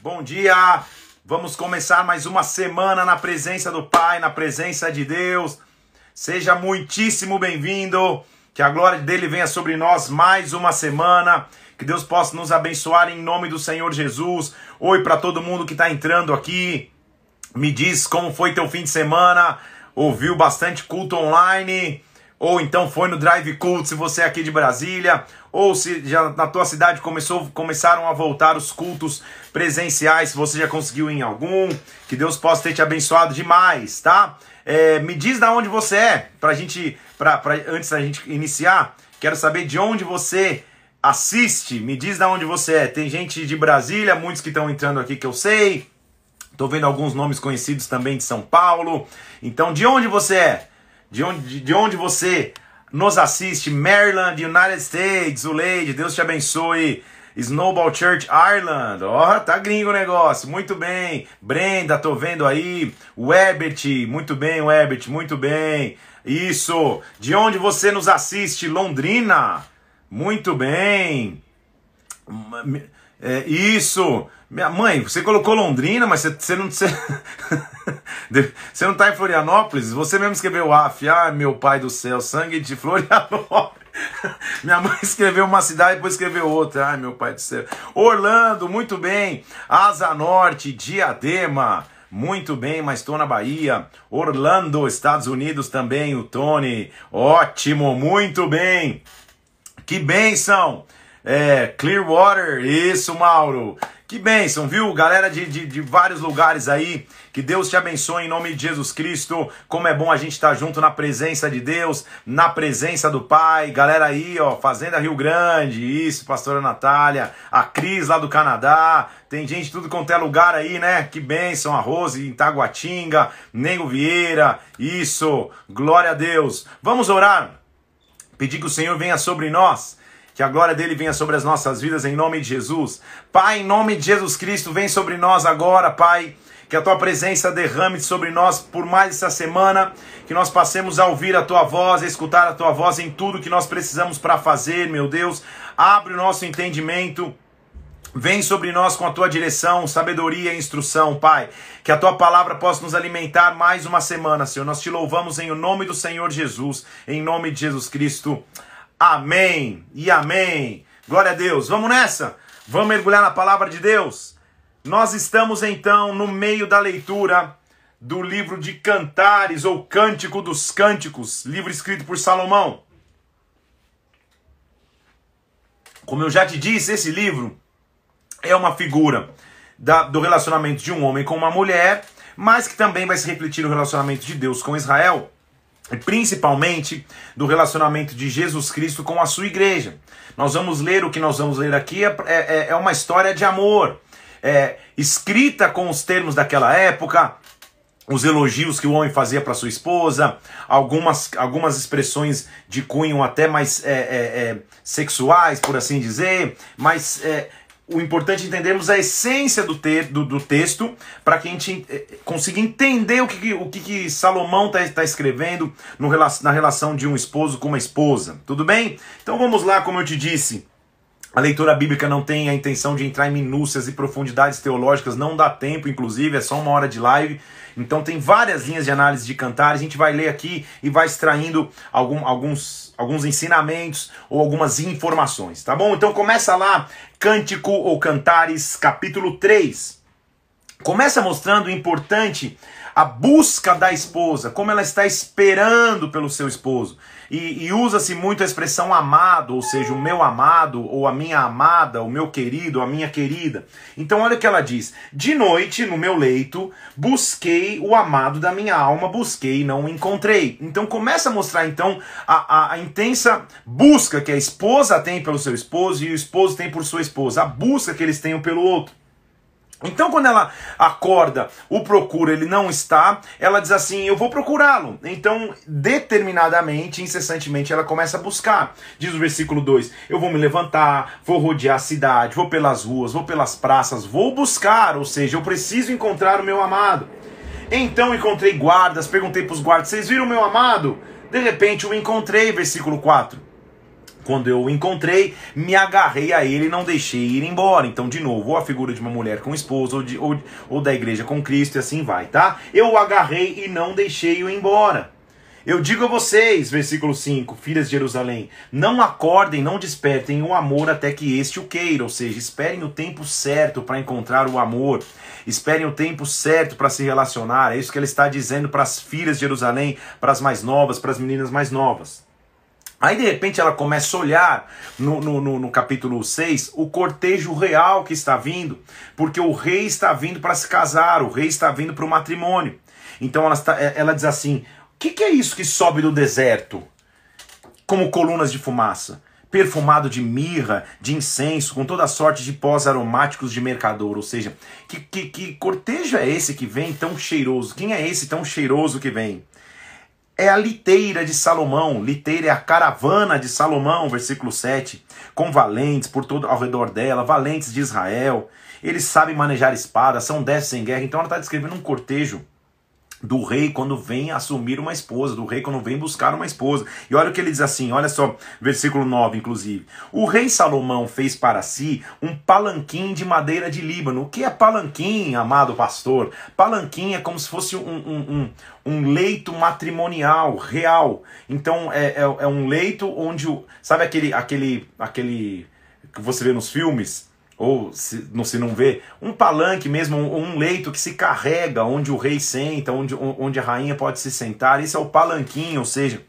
bom dia. Vamos começar mais uma semana na presença do Pai, na presença de Deus. Seja muitíssimo bem-vindo. Que a glória dele venha sobre nós mais uma semana. Que Deus possa nos abençoar em nome do Senhor Jesus. Oi para todo mundo que está entrando aqui. Me diz como foi teu fim de semana. Ouviu bastante culto online? Ou então foi no Drive Cult se você é aqui de Brasília, ou se já na tua cidade começou, começaram a voltar os cultos presenciais, se você já conseguiu em algum, que Deus possa ter te abençoado demais, tá? É, me diz da onde você é, pra gente, pra, pra, antes da gente iniciar, quero saber de onde você assiste, me diz da onde você é. Tem gente de Brasília, muitos que estão entrando aqui que eu sei, tô vendo alguns nomes conhecidos também de São Paulo, então de onde você é? de onde, de onde você nos assiste, Maryland, United States, o Lady, Deus te abençoe. Snowball Church Ireland, ó, oh, tá gringo o negócio, muito bem. Brenda, tô vendo aí. Webert, muito bem, Webert, muito bem. Isso, de onde você nos assiste? Londrina, muito bem. É, isso, minha mãe, você colocou Londrina, mas você, você não. Você, você não tá em Florianópolis? Você mesmo escreveu AF. Ah, meu pai do céu, sangue de Florianópolis. Minha mãe escreveu uma cidade, depois escreveu outra. Ai, meu pai do céu. Orlando, muito bem. Asa Norte, Diadema. Muito bem, mas estou na Bahia. Orlando, Estados Unidos também, o Tony. Ótimo, muito bem. Que bênção. É, Clearwater, isso, Mauro. Que bênção, viu? Galera de, de, de, vários lugares aí. Que Deus te abençoe em nome de Jesus Cristo. Como é bom a gente estar junto na presença de Deus, na presença do Pai. Galera aí, ó, Fazenda Rio Grande, isso, pastora Natália, a Cris lá do Canadá. Tem gente tudo quanto é lugar aí, né? Que bênção, a Rose em Taguatinga, Nego Vieira, isso, glória a Deus. Vamos orar. Pedir que o Senhor venha sobre nós que a glória dele venha sobre as nossas vidas em nome de Jesus. Pai, em nome de Jesus Cristo, vem sobre nós agora, Pai. Que a tua presença derrame sobre nós por mais essa semana, que nós passemos a ouvir a tua voz, a escutar a tua voz em tudo que nós precisamos para fazer, meu Deus. Abre o nosso entendimento. Vem sobre nós com a tua direção, sabedoria e instrução, Pai. Que a tua palavra possa nos alimentar mais uma semana, Senhor. Nós te louvamos em nome do Senhor Jesus, em nome de Jesus Cristo. Amém e amém. Glória a Deus. Vamos nessa? Vamos mergulhar na palavra de Deus? Nós estamos então no meio da leitura do livro de Cantares ou Cântico dos Cânticos, livro escrito por Salomão. Como eu já te disse, esse livro é uma figura da, do relacionamento de um homem com uma mulher, mas que também vai se refletir no relacionamento de Deus com Israel principalmente do relacionamento de Jesus Cristo com a sua igreja. Nós vamos ler o que nós vamos ler aqui, é, é, é uma história de amor, é, escrita com os termos daquela época, os elogios que o homem fazia para sua esposa, algumas, algumas expressões de cunho até mais é, é, é sexuais, por assim dizer, mas é, o importante é entendermos a essência do, te, do, do texto para que a gente eh, consiga entender o que, o que, que Salomão está tá escrevendo no, na relação de um esposo com uma esposa. Tudo bem? Então vamos lá, como eu te disse. A leitura bíblica não tem a intenção de entrar em minúcias e profundidades teológicas, não dá tempo, inclusive, é só uma hora de live. Então tem várias linhas de análise de cantar, a gente vai ler aqui e vai extraindo algum, alguns, alguns ensinamentos ou algumas informações, tá bom? Então começa lá, Cântico ou Cantares, capítulo 3. Começa mostrando o importante a busca da esposa, como ela está esperando pelo seu esposo. E, e usa-se muito a expressão amado, ou seja, o meu amado, ou a minha amada, o meu querido, a minha querida. Então, olha o que ela diz: De noite, no meu leito, busquei o amado da minha alma, busquei e não o encontrei. Então, começa a mostrar então a, a, a intensa busca que a esposa tem pelo seu esposo e o esposo tem por sua esposa, a busca que eles têm pelo outro. Então, quando ela acorda, o procura, ele não está, ela diz assim: Eu vou procurá-lo. Então, determinadamente, incessantemente, ela começa a buscar. Diz o versículo 2: Eu vou me levantar, vou rodear a cidade, vou pelas ruas, vou pelas praças, vou buscar, ou seja, eu preciso encontrar o meu amado. Então encontrei guardas, perguntei para os guardas: Vocês viram o meu amado? De repente o encontrei, versículo 4. Quando eu o encontrei, me agarrei a ele e não deixei ir embora. Então, de novo, ou a figura de uma mulher com esposo, ou, ou, ou da igreja com Cristo, e assim vai, tá? Eu o agarrei e não deixei-o embora. Eu digo a vocês, versículo 5, filhas de Jerusalém, não acordem, não despertem o amor até que este o queira, ou seja, esperem o tempo certo para encontrar o amor, esperem o tempo certo para se relacionar. É isso que ele está dizendo para as filhas de Jerusalém, para as mais novas, para as meninas mais novas. Aí de repente ela começa a olhar no, no, no, no, capítulo 6 o cortejo real que está vindo, porque o rei está vindo para se casar, o rei está vindo para o matrimônio. Então ela, está, é, ela diz assim: o que, que é isso que sobe do deserto? Como colunas de fumaça, perfumado de mirra, de incenso, com toda sorte de pós aromáticos de mercador. Ou seja, que, que, que cortejo é esse que vem tão cheiroso? Quem é esse tão cheiroso que vem? É a liteira de Salomão, liteira é a caravana de Salomão, versículo 7, com valentes por todo ao redor dela, valentes de Israel. Eles sabem manejar espadas, são destros em guerra. Então ela está descrevendo um cortejo do rei quando vem assumir uma esposa, do rei quando vem buscar uma esposa. E olha o que ele diz assim, olha só, versículo 9, inclusive. O rei Salomão fez para si um palanquim de madeira de Líbano. O que é palanquim, amado pastor? Palanquim é como se fosse um, um, um, um leito matrimonial, real. Então é, é, é um leito onde o. Sabe aquele, aquele, aquele que você vê nos filmes? Ou se não, se não vê, um palanque mesmo, um, um, leito que se carrega, onde o rei senta, onde, onde a rainha pode se sentar. Esse é o palanquinho, ou seja,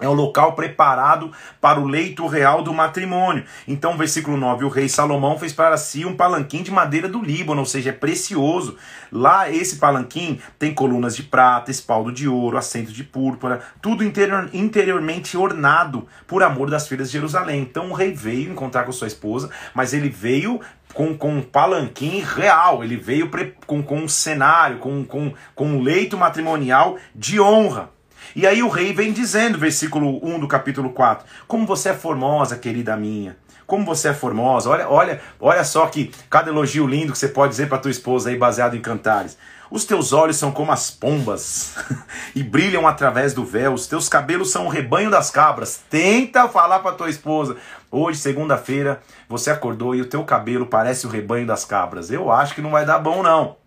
é o local preparado para o leito real do matrimônio. Então, versículo 9: O rei Salomão fez para si um palanquim de madeira do Líbano, ou seja, é precioso. Lá, esse palanquim tem colunas de prata, espaldo de ouro, assento de púrpura, tudo interior, interiormente ornado por amor das filhas de Jerusalém. Então, o rei veio encontrar com sua esposa, mas ele veio com, com um palanquim real, ele veio com, com um cenário, com, com, com um leito matrimonial de honra. E aí o rei vem dizendo, versículo 1 do capítulo 4, como você é formosa, querida minha. Como você é formosa. Olha, olha, olha só que cada elogio lindo que você pode dizer para tua esposa aí baseado em cantares. Os teus olhos são como as pombas e brilham através do véu. Os teus cabelos são o rebanho das cabras. Tenta falar para tua esposa. Hoje, segunda-feira, você acordou e o teu cabelo parece o rebanho das cabras. Eu acho que não vai dar bom não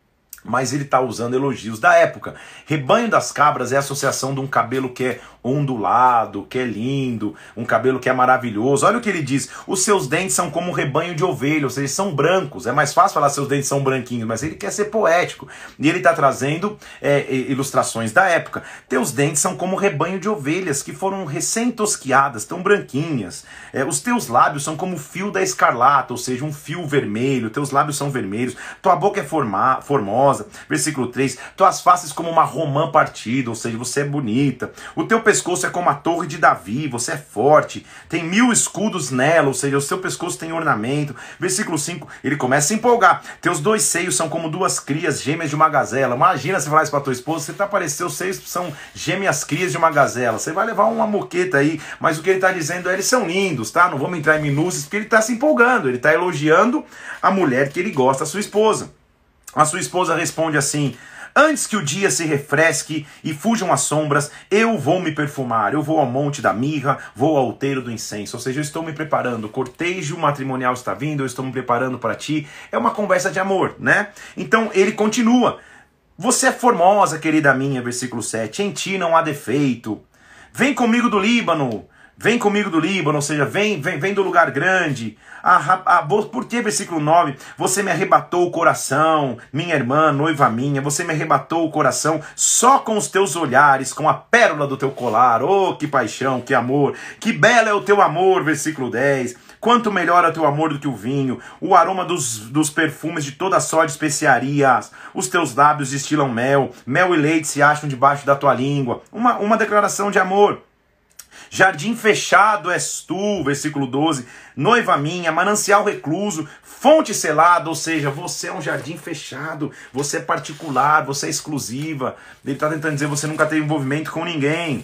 mas ele está usando elogios da época. Rebanho das cabras é a associação de um cabelo que é ondulado, que é lindo, um cabelo que é maravilhoso. Olha o que ele diz: os seus dentes são como um rebanho de ovelha, ou seja, são brancos. É mais fácil falar seus dentes são branquinhos, mas ele quer ser poético. E ele está trazendo é, ilustrações da época. Teus dentes são como um rebanho de ovelhas que foram recém-tosquiadas, tão branquinhas. É, os teus lábios são como o fio da escarlata, ou seja, um fio vermelho. Teus lábios são vermelhos. Tua boca é forma, formosa. Versículo 3: tuas faces como uma romã partida, ou seja, você é bonita. O teu pescoço é como a torre de Davi, você é forte, tem mil escudos nela, ou seja, o seu pescoço tem ornamento. Versículo 5, ele começa a empolgar. Teus dois seios são como duas crias gêmeas de uma gazela. Imagina se falar isso para tua esposa, você tá parecendo, os seios são gêmeas crias de uma gazela. Você vai levar uma moqueta aí, mas o que ele está dizendo é, eles são lindos, tá? Não vamos entrar em minúcias, porque ele está se empolgando, ele está elogiando a mulher que ele gosta, a sua esposa. A sua esposa responde assim: Antes que o dia se refresque e fujam as sombras, eu vou me perfumar. Eu vou ao monte da mirra, vou ao outeiro do incenso. Ou seja, eu estou me preparando. O cortejo matrimonial está vindo, eu estou me preparando para ti. É uma conversa de amor, né? Então ele continua. Você é formosa, querida minha, versículo 7. Em ti não há defeito. Vem comigo do Líbano. Vem comigo do Líbano, ou seja, vem, vem, vem do lugar grande. Ah, ah, por que, versículo 9? Você me arrebatou o coração, minha irmã, noiva minha, você me arrebatou o coração só com os teus olhares, com a pérola do teu colar. Oh, que paixão, que amor, que belo é o teu amor, versículo 10. Quanto melhor é o teu amor do que o vinho, o aroma dos, dos perfumes de toda sorte de especiarias. Os teus lábios destilam mel, mel e leite se acham debaixo da tua língua. Uma, uma declaração de amor. Jardim fechado és tu, versículo 12. Noiva minha, manancial recluso, fonte selada, ou seja, você é um jardim fechado, você é particular, você é exclusiva. Ele está tentando dizer você nunca teve envolvimento com ninguém.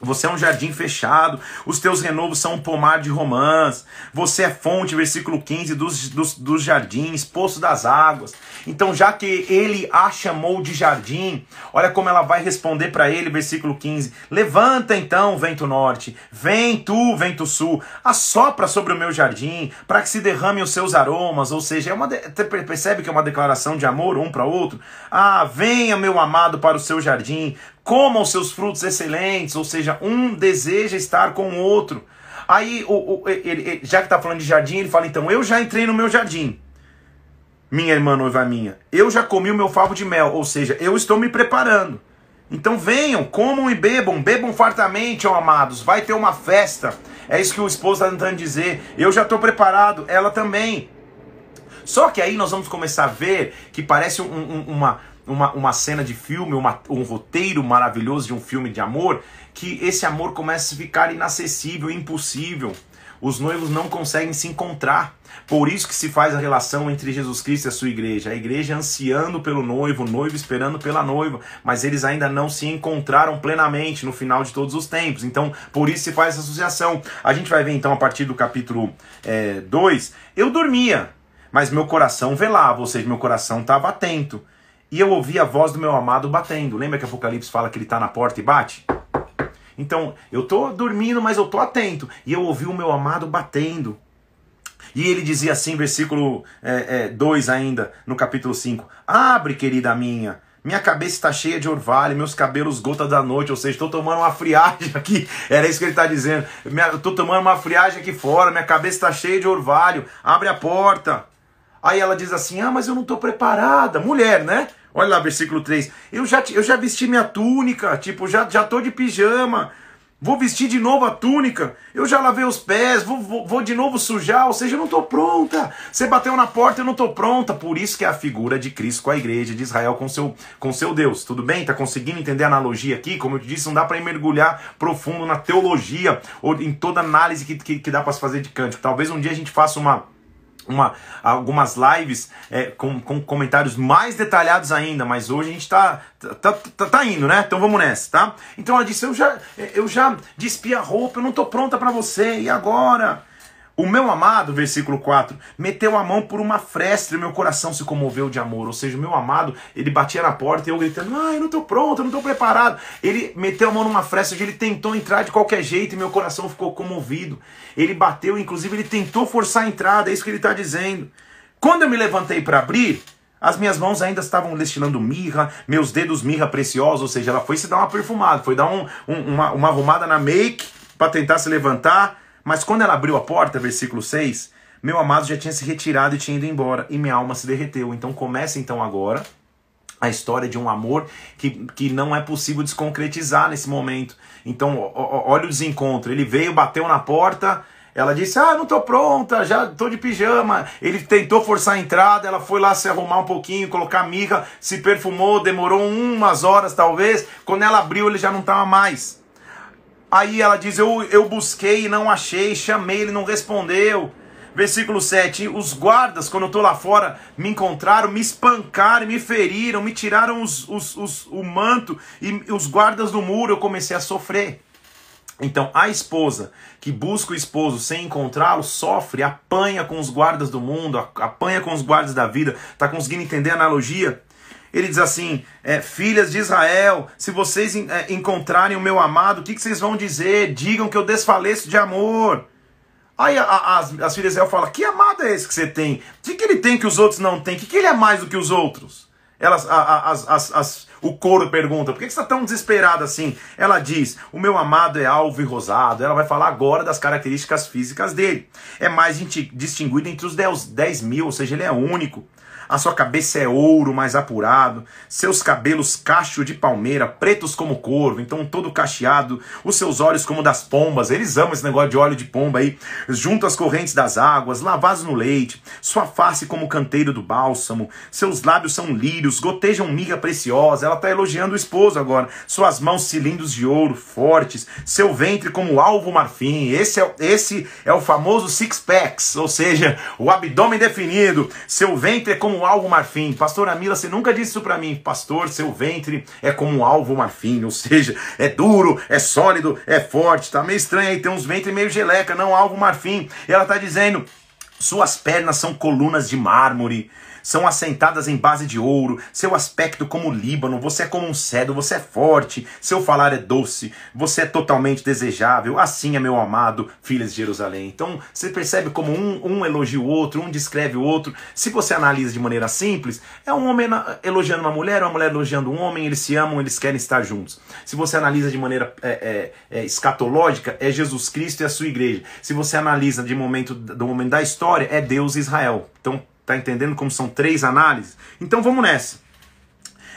Você é um jardim fechado, os teus renovos são um pomar de romãs, você é fonte, versículo 15, dos, dos, dos jardins, poço das águas. Então, já que ele a chamou de jardim, olha como ela vai responder para ele, versículo 15: Levanta então, vento norte, vem tu, vento sul, assopra sobre o meu jardim, para que se derrame os seus aromas. Ou seja, é uma de... percebe que é uma declaração de amor um para outro? Ah, venha, meu amado, para o seu jardim, coma os seus frutos excelentes, ou seja, um deseja estar com o outro. Aí, o, o ele, ele, já que está falando de jardim, ele fala: então, eu já entrei no meu jardim, minha irmã noiva minha, eu já comi o meu favo de mel, ou seja, eu estou me preparando. Então venham, comam e bebam, bebam fartamente, ó amados, vai ter uma festa. É isso que o esposo está tentando dizer. Eu já estou preparado, ela também. Só que aí nós vamos começar a ver que parece um, um, uma, uma, uma cena de filme, uma, um roteiro maravilhoso de um filme de amor, que esse amor começa a ficar inacessível, impossível. Os noivos não conseguem se encontrar. Por isso que se faz a relação entre Jesus Cristo e a sua igreja. A igreja ansiando pelo noivo, o noivo esperando pela noiva, mas eles ainda não se encontraram plenamente no final de todos os tempos. Então, por isso se faz essa associação. A gente vai ver então a partir do capítulo 2. É, eu dormia, mas meu coração velava, ou seja, meu coração estava atento. E eu ouvi a voz do meu amado batendo. Lembra que Apocalipse fala que ele está na porta e bate? Então, eu estou dormindo, mas eu estou atento. E eu ouvi o meu amado batendo. E ele dizia assim, versículo 2 é, é, ainda, no capítulo 5: Abre, querida minha. Minha cabeça está cheia de orvalho, meus cabelos gota da noite, ou seja, estou tomando uma friagem aqui. Era isso que ele está dizendo. Estou tomando uma friagem aqui fora, minha cabeça está cheia de orvalho. Abre a porta. Aí ela diz assim: Ah, mas eu não estou preparada. Mulher, né? Olha lá, versículo 3. Eu já, eu já vesti minha túnica, tipo, já, já tô de pijama. Vou vestir de novo a túnica. Eu já lavei os pés, vou, vou, vou de novo sujar, ou seja, eu não estou pronta. Você bateu na porta, eu não estou pronta. Por isso que é a figura de Cristo com a igreja de Israel, com seu, com seu Deus. Tudo bem? Tá conseguindo entender a analogia aqui? Como eu te disse, não dá para mergulhar profundo na teologia ou em toda análise que, que, que dá para se fazer de cântico. Talvez um dia a gente faça uma uma, algumas lives é, com, com, comentários mais detalhados ainda, mas hoje a gente tá, tá, tá, tá, indo, né? Então vamos nessa, tá? Então ela disse: Eu já, eu já despi a roupa, eu não tô pronta para você, e agora? O meu amado, versículo 4, meteu a mão por uma fresta e meu coração se comoveu de amor. Ou seja, o meu amado, ele batia na porta e eu gritando: Ai, eu não estou pronto, eu não estou preparado. Ele meteu a mão numa fresta ele tentou entrar de qualquer jeito e meu coração ficou comovido. Ele bateu, inclusive, ele tentou forçar a entrada, é isso que ele está dizendo. Quando eu me levantei para abrir, as minhas mãos ainda estavam destilando mirra, meus dedos mirra preciosa, ou seja, ela foi se dar uma perfumada, foi dar um, um, uma, uma arrumada na make para tentar se levantar. Mas quando ela abriu a porta, versículo 6, meu amado já tinha se retirado e tinha ido embora, e minha alma se derreteu. Então começa então agora a história de um amor que, que não é possível desconcretizar nesse momento. Então, olha o desencontro. Ele veio, bateu na porta, ela disse: Ah, não tô pronta, já tô de pijama. Ele tentou forçar a entrada, ela foi lá se arrumar um pouquinho, colocar mirra, se perfumou, demorou umas horas talvez. Quando ela abriu, ele já não estava mais. Aí ela diz: eu, eu busquei e não achei, chamei, ele não respondeu. Versículo 7: Os guardas, quando eu estou lá fora, me encontraram, me espancaram, me feriram, me tiraram os, os, os, o manto e os guardas do muro. Eu comecei a sofrer. Então, a esposa que busca o esposo sem encontrá-lo sofre, apanha com os guardas do mundo, apanha com os guardas da vida. Está conseguindo entender a analogia? Ele diz assim: é, Filhas de Israel, se vocês é, encontrarem o meu amado, o que, que, vocês vão dizer? Digam que eu desfaleço de amor. Aí a, a, as, as filhas de Israel falam: Que amado é esse que você tem? O que, que ele tem que os outros não têm? O que, que ele é mais do que os outros? Elas, a, as, o coro pergunta: Por que, que você está tão desesperado assim? Ela diz: O meu amado é alvo e rosado. Ela vai falar agora das características físicas dele. É mais distinguido entre os 10 mil, ou seja, ele é único a sua cabeça é ouro mais apurado, seus cabelos cacho de palmeira, pretos como corvo, então todo cacheado, os seus olhos como das pombas, eles amam esse negócio de óleo de pomba aí, junto às correntes das águas, lavados no leite, sua face como o canteiro do bálsamo, seus lábios são lírios, gotejam miga preciosa, ela está elogiando o esposo agora, suas mãos cilindros de ouro, fortes, seu ventre como alvo marfim, esse é, esse é o famoso six packs, ou seja, o abdômen definido, seu ventre é como um alvo marfim. Pastor Amila, você nunca disse isso para mim. Pastor, seu ventre é como um alvo marfim, ou seja, é duro, é sólido, é forte. Tá meio estranho aí, tem uns ventres meio geleca, não alvo marfim. E ela tá dizendo, suas pernas são colunas de mármore são assentadas em base de ouro, seu aspecto como Líbano, você é como um cedro, você é forte, seu falar é doce, você é totalmente desejável, assim é meu amado, filhas de Jerusalém. Então você percebe como um, um elogia o outro, um descreve o outro. Se você analisa de maneira simples, é um homem elogiando uma mulher, uma mulher elogiando um homem, eles se amam, eles querem estar juntos. Se você analisa de maneira é, é, é, escatológica, é Jesus Cristo e a sua igreja. Se você analisa de momento, do momento da história, é Deus e Israel. Então Tá entendendo como são três análises? Então vamos nessa.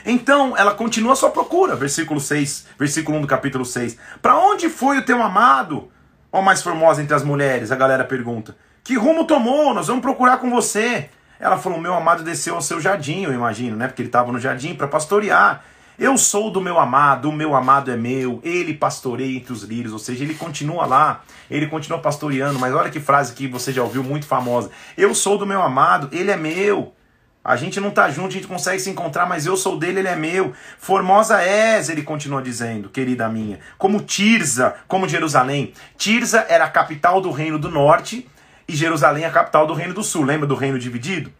Então ela continua sua procura, versículo 6, versículo 1 do capítulo 6. Para onde foi o teu amado, ó mais formosa entre as mulheres? A galera pergunta. Que rumo tomou? Nós vamos procurar com você. Ela falou: Meu amado desceu ao seu jardim, eu imagino, né? Porque ele estava no jardim para pastorear. Eu sou do meu amado, o meu amado é meu, ele pastoreia entre os lírios, ou seja, ele continua lá, ele continua pastoreando, mas olha que frase que você já ouviu muito famosa. Eu sou do meu amado, ele é meu. A gente não tá junto, a gente consegue se encontrar, mas eu sou dele, ele é meu. Formosa és, ele continua dizendo, querida minha. Como Tirza, como Jerusalém. Tirza era a capital do reino do norte e Jerusalém a capital do reino do sul. Lembra do reino dividido?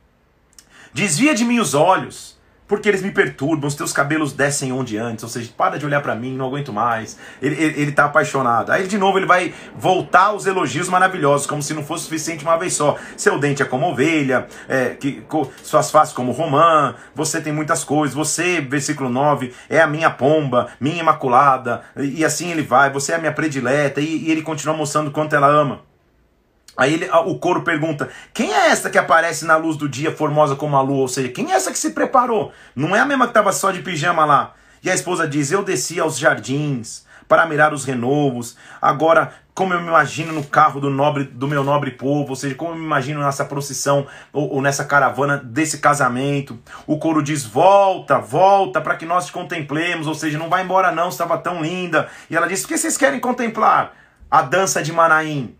Desvia de mim os olhos porque eles me perturbam, os teus cabelos descem onde antes, ou seja, para de olhar para mim, não aguento mais. Ele, ele, ele tá apaixonado. Aí de novo ele vai voltar aos elogios maravilhosos, como se não fosse suficiente uma vez só. Seu dente é como ovelha, é, que, suas faces como romã, você tem muitas coisas, você, versículo 9, é a minha pomba, minha imaculada, e, e assim ele vai, você é a minha predileta, e, e ele continua mostrando quanto ela ama. Aí ele, o coro pergunta: quem é essa que aparece na luz do dia, formosa como a lua? Ou seja, quem é essa que se preparou? Não é a mesma que estava só de pijama lá. E a esposa diz: Eu desci aos jardins para mirar os renovos. Agora, como eu me imagino no carro do nobre do meu nobre povo, ou seja, como eu me imagino nessa procissão ou, ou nessa caravana desse casamento. O coro diz: volta, volta para que nós te contemplemos, ou seja, não vai embora não, estava tão linda. E ela diz: o que vocês querem contemplar? A dança de Manaim.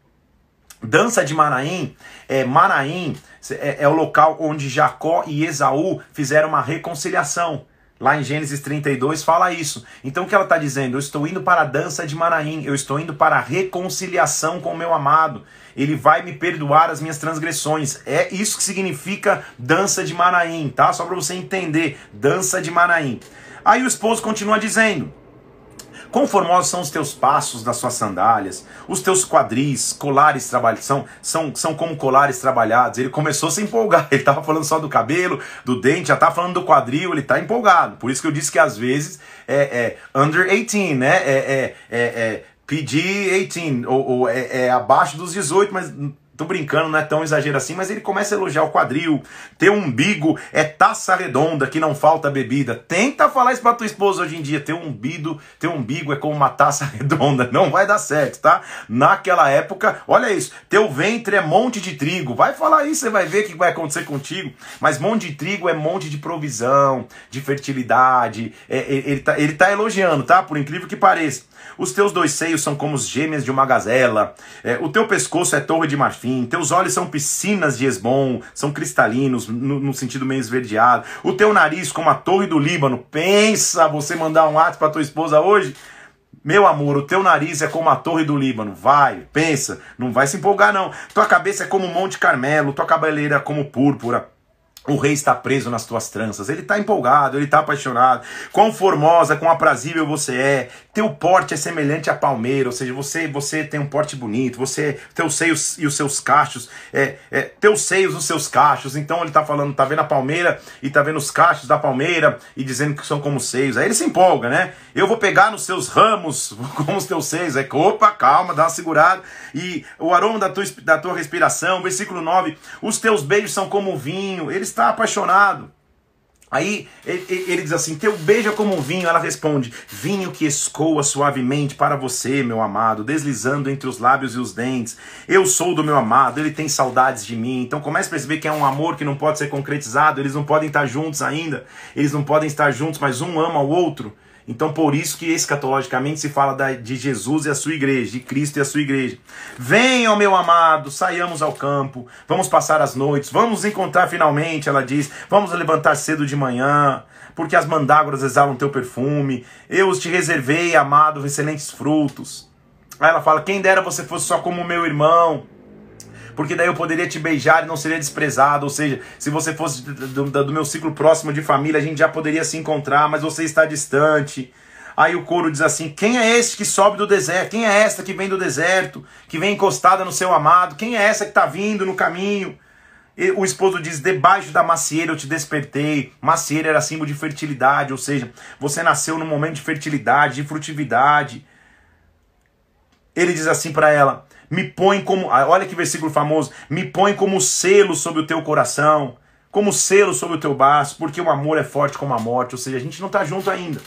Dança de Manaim, é, Manaim é, é, o local onde Jacó e Esaú fizeram uma reconciliação. Lá em Gênesis 32 fala isso. Então o que ela está dizendo? Eu estou indo para a dança de Manaim, eu estou indo para a reconciliação com o meu amado. Ele vai me perdoar as minhas transgressões. É isso que significa dança de Manaim, tá? Só para você entender, dança de Manaim. Aí o esposo continua dizendo: Quão formosos são os teus passos das suas sandálias, os teus quadris, colares trabalhados, são, são, são como colares trabalhados. Ele começou a se empolgar, ele estava falando só do cabelo, do dente, já estava falando do quadril, ele está empolgado. Por isso que eu disse que às vezes é, é under 18, né? É, é, é, é PG-18, ou, ou é, é abaixo dos 18, mas Tô brincando, não é tão exagero assim, mas ele começa a elogiar o quadril. Teu umbigo é taça redonda que não falta bebida. Tenta falar isso pra tua esposa hoje em dia. Teu umbigo, teu umbigo é como uma taça redonda. Não vai dar certo, tá? Naquela época, olha isso. Teu ventre é monte de trigo. Vai falar isso, você vai ver o que vai acontecer contigo. Mas monte de trigo é monte de provisão, de fertilidade. É, é ele, tá, ele tá elogiando, tá? Por incrível que pareça. Os teus dois seios são como os gêmeas de uma gazela. É, o teu pescoço é torre de marfim. Teus olhos são piscinas de esbom, são cristalinos, no, no, sentido meio esverdeado. O teu nariz como a torre do Líbano. Pensa você mandar um ato para tua esposa hoje? Meu amor, o teu nariz é como a torre do Líbano. Vai, pensa, não vai se empolgar não. Tua cabeça é como o Monte Carmelo, tua cabeleira é como púrpura. O rei está preso nas tuas tranças, ele está empolgado, ele está apaixonado. Quão formosa, quão aprazível você é. Teu porte é semelhante à palmeira, ou seja, você você tem um porte bonito, você teus seios e os seus cachos, é, é teus seios os seus cachos. Então ele está falando, tá vendo a palmeira e tá vendo os cachos da palmeira e dizendo que são como seios. Aí ele se empolga, né? Eu vou pegar nos seus ramos como os teus seios. É opa, calma, dá uma segurada. E o aroma da tua, da tua respiração, versículo 9, os teus beijos são como vinho. Ele está apaixonado. Aí ele, diz assim: Teu beijo é como um vinho. Ela responde: Vinho que escoa suavemente para você, meu amado, deslizando entre os lábios e os dentes. Eu sou do meu amado, ele tem saudades de mim. Então comece a perceber que é um amor que não pode ser concretizado. Eles não podem estar juntos ainda. Eles não podem estar juntos, mas um ama o outro. Então, por isso que escatologicamente se fala de Jesus e a sua igreja, de Cristo e a sua igreja. Venham, meu amado, saiamos ao campo, vamos passar as noites, vamos encontrar finalmente, ela diz, vamos levantar cedo de manhã, porque as mandágoras exalam teu perfume, eu te reservei, amado, excelentes frutos. Aí ela fala: quem dera você fosse só como meu irmão porque daí eu poderia te beijar e não seria desprezado. Ou seja, se você fosse do, do, meu ciclo próximo de família, a gente já poderia se encontrar, mas você está distante. Aí o coro diz assim: Quem é esse que sobe do deserto? Quem é esta que vem do deserto, que vem encostada no seu amado? Quem é essa que está vindo no caminho? E o esposo diz: Debaixo da macieira eu te despertei. Macieira era símbolo de fertilidade, ou seja, você nasceu num momento de fertilidade, de frutividade. Ele diz assim para ela: me põe como, ah, olha que versículo famoso, me põe como selo sobre o teu coração, como selo sobre o teu braço, porque o amor é forte como a morte, ou seja, a gente não está junto ainda.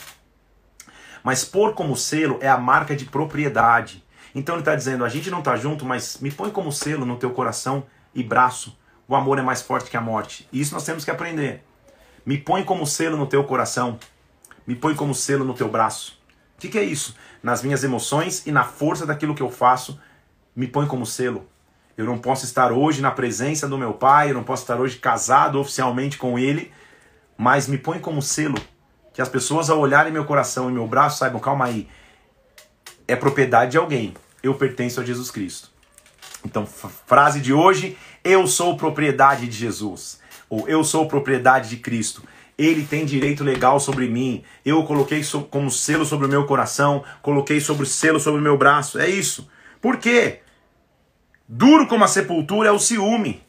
Mas pôr como selo é a marca de propriedade. Então ele está dizendo, a gente não está junto, mas me põe como selo no teu coração e braço. O amor é mais forte que a morte. E isso nós temos que aprender. Me põe como selo no teu coração. Me põe como selo no teu braço. O que, que é isso? Nas minhas emoções e na força daquilo que eu faço, me põe como selo. Eu não posso estar hoje na presença do meu pai, eu não posso estar hoje casado oficialmente com ele, mas me põe como selo. Que as pessoas ao olharem meu coração e meu braço saibam, calma aí, é propriedade de alguém. Eu pertenço a Jesus Cristo. Então, frase de hoje: eu sou propriedade de Jesus. Ou eu sou propriedade de Cristo. Ele tem direito legal sobre mim. Eu coloquei como selo sobre o meu coração, coloquei sobre o selo sobre o meu braço. É isso. Por quê? Duro como a sepultura é o ciúme.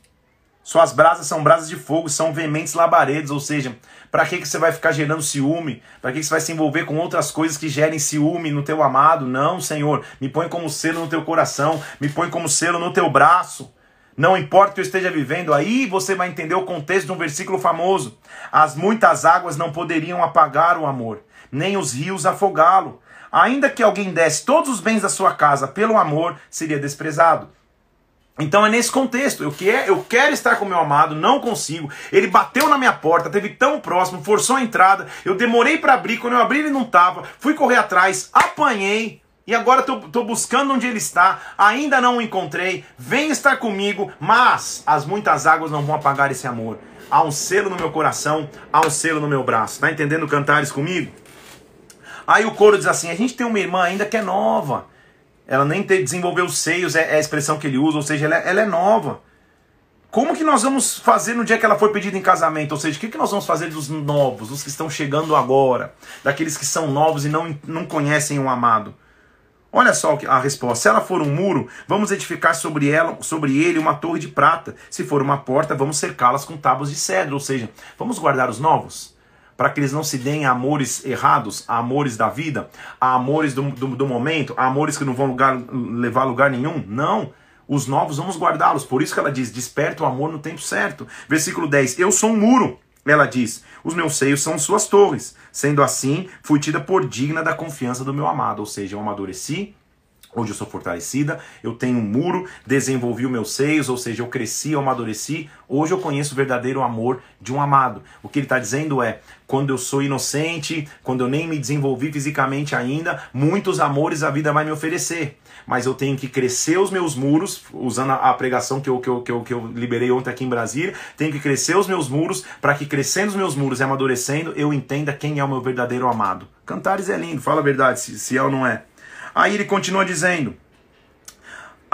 Suas brasas são brasas de fogo, são veementes labaredos, ou seja, para que, que você vai ficar gerando ciúme? Para que, que você vai se envolver com outras coisas que gerem ciúme no teu amado? Não, Senhor, me põe como selo no teu coração, me põe como selo no teu braço. Não importa o que eu esteja vivendo, aí você vai entender o contexto de um versículo famoso. As muitas águas não poderiam apagar o amor, nem os rios afogá-lo. Ainda que alguém desse todos os bens da sua casa pelo amor, seria desprezado. Então é nesse contexto. Eu quero, eu quero estar com meu amado, não consigo. Ele bateu na minha porta, teve tão próximo, forçou a entrada. Eu demorei para abrir, quando eu abri ele não estava. Fui correr atrás, apanhei. E agora estou buscando onde ele está, ainda não o encontrei. Vem estar comigo, mas as muitas águas não vão apagar esse amor. Há um selo no meu coração, há um selo no meu braço. Tá entendendo cantares comigo? Aí o coro diz assim: a gente tem uma irmã ainda que é nova. Ela nem desenvolveu os seios, é, é, a expressão que ele usa, ou seja, ela é, ela é, nova. Como que nós vamos fazer no dia que ela foi pedida em casamento? Ou seja, o que, que nós vamos fazer dos novos, dos que estão chegando agora, daqueles que são novos e não, não conhecem o amado? Olha só a resposta. Se ela for um muro, vamos edificar sobre ela, sobre ele uma torre de prata. Se for uma porta, vamos cercá-las com tábuas de cedro. Ou seja, vamos guardar os novos para que eles não se deem a amores errados, a amores da vida, a amores do, do, do momento, a amores que não vão lugar, levar a lugar nenhum. Não. Os novos vamos guardá-los. Por isso que ela diz: desperta o amor no tempo certo. Versículo 10: Eu sou um muro. Ela diz: Os meus seios são suas torres. Sendo assim, fui tida por digna da confiança do meu amado. Ou seja, eu amadureci, Hoje eu sou fortalecida, eu tenho um muro, desenvolvi os meus seios, ou seja, eu cresci, eu amadureci. Hoje eu conheço o verdadeiro amor de um amado. O que ele está dizendo é: quando eu sou inocente, quando eu nem me desenvolvi fisicamente ainda, muitos amores a vida vai me oferecer. Mas eu tenho que crescer os meus muros, usando a pregação que eu, que eu, que eu, que eu liberei ontem aqui em Brasília. Tenho que crescer os meus muros, para que crescendo os meus muros e amadurecendo, eu entenda quem é o meu verdadeiro amado. Cantares é lindo, fala a verdade, se, se é ou não é. Aí ele continua dizendo: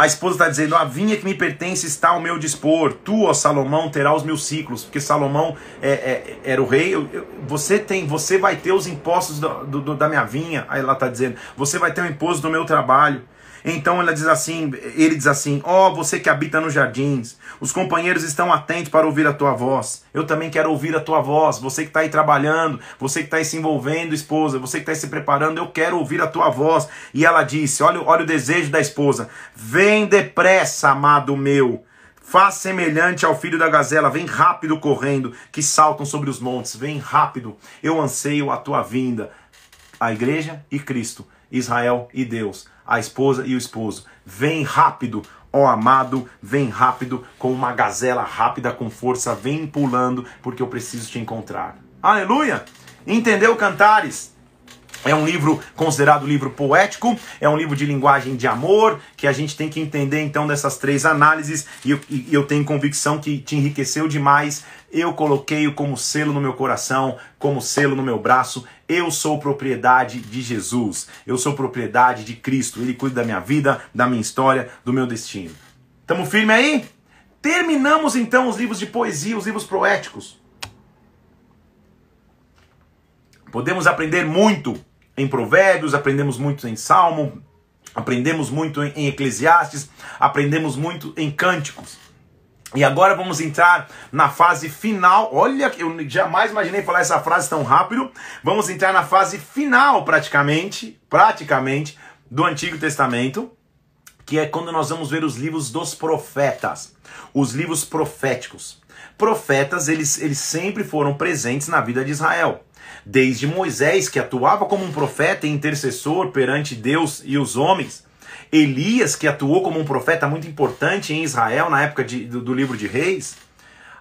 a esposa está dizendo: A vinha que me pertence está ao meu dispor. Tu, ó Salomão, terá os meus ciclos. Porque Salomão é, é, era o rei. Eu, eu, você tem, você vai ter os impostos do, do, da minha vinha. Aí ela está dizendo: Você vai ter o imposto do meu trabalho. Então ela diz assim, ele diz assim: "Ó, oh, você que habita nos jardins, os companheiros estão atentos para ouvir a tua voz. Eu também quero ouvir a tua voz. Você que está aí trabalhando, você que está aí se envolvendo, esposa, você que está aí se preparando, eu quero ouvir a tua voz." E ela disse: "Olha, olha o desejo da esposa. Vem depressa, amado meu." Faz semelhante ao filho da gazela, vem rápido correndo, que saltam sobre os montes, vem rápido, eu anseio a tua vinda. A igreja e Cristo, Israel e Deus a esposa e o esposo. Vem rápido, ó amado, vem rápido, com uma gazela rápida, com força, vem pulando, porque eu preciso te encontrar. Aleluia! Entendeu, Cantares? É um livro considerado livro poético, é um livro de linguagem de amor, que a gente tem que entender então dessas três análises, e eu, e eu tenho convicção que te enriqueceu demais. Eu coloquei-o como selo no meu coração, como selo no meu braço. Eu sou propriedade de Jesus, eu sou propriedade de Cristo. Ele cuida da minha vida, da minha história, do meu destino. Tamo firme aí? Terminamos então os livros de poesia, os livros poéticos. Podemos aprender muito em Provérbios, aprendemos muito em Salmo, aprendemos muito em Eclesiastes, aprendemos muito em Cânticos. E agora vamos entrar na fase final. Olha, eu jamais imaginei falar essa frase tão rápido. Vamos entrar na fase final, praticamente, praticamente, do Antigo Testamento, que é quando nós vamos ver os livros dos profetas, os livros proféticos. Profetas, eles, eles sempre foram presentes na vida de Israel desde Moisés, que atuava como um profeta e intercessor perante Deus e os homens, Elias, que atuou como um profeta muito importante em Israel na época de, do, do livro de Reis,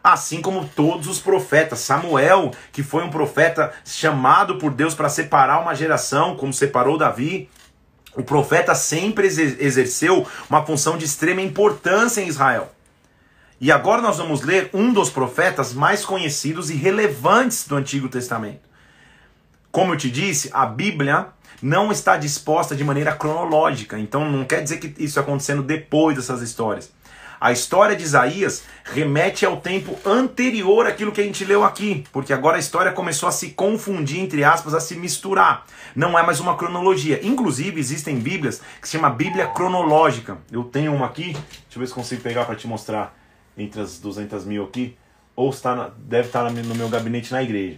assim como todos os profetas. Samuel, que foi um profeta chamado por Deus para separar uma geração, como separou Davi. O profeta sempre exerceu uma função de extrema importância em Israel. E agora nós vamos ler um dos profetas mais conhecidos e relevantes do Antigo Testamento. Como eu te disse, a Bíblia não está disposta de maneira cronológica, então não quer dizer que isso acontecendo depois dessas histórias. A história de Isaías remete ao tempo anterior àquilo que a gente leu aqui, porque agora a história começou a se confundir, entre aspas, a se misturar. Não é mais uma cronologia. Inclusive, existem Bíblias que se chama Bíblia cronológica. Eu tenho uma aqui, deixa eu ver se consigo pegar para te mostrar entre as 200 mil aqui, ou está deve estar no meu gabinete na igreja.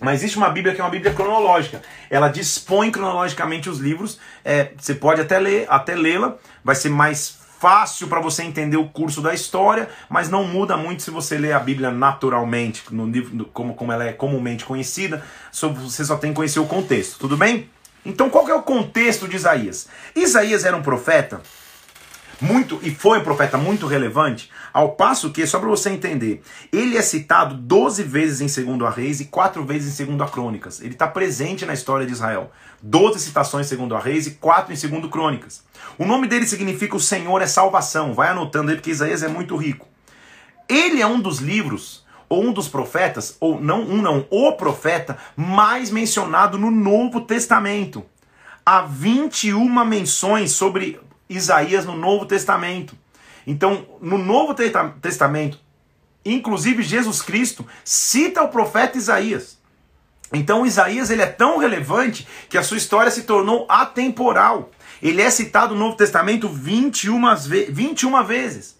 Mas existe uma Bíblia que é uma Bíblia cronológica. Ela dispõe cronologicamente os livros. É, você pode até ler, até lê-la. Vai ser mais fácil para você entender o curso da história, mas não muda muito se você ler a Bíblia naturalmente, no livro, como, como ela é comumente conhecida. Você só tem que conhecer o contexto, tudo bem? Então, qual é o contexto de Isaías? Isaías era um profeta muito e foi um profeta muito relevante, ao passo que, só para você entender, ele é citado 12 vezes em 2 Reis e 4 vezes em 2 Crônicas. Ele está presente na história de Israel. 12 citações em 2 Reis e 4 em 2 Crônicas. O nome dele significa o Senhor é salvação. Vai anotando aí porque Isaías é muito rico. Ele é um dos livros ou um dos profetas, ou não um não, o profeta mais mencionado no Novo Testamento. Há 21 menções sobre Isaías no Novo Testamento. Então, no Novo Testamento, inclusive Jesus Cristo cita o profeta Isaías. Então, Isaías ele é tão relevante que a sua história se tornou atemporal. Ele é citado no Novo Testamento 21, 21 vezes.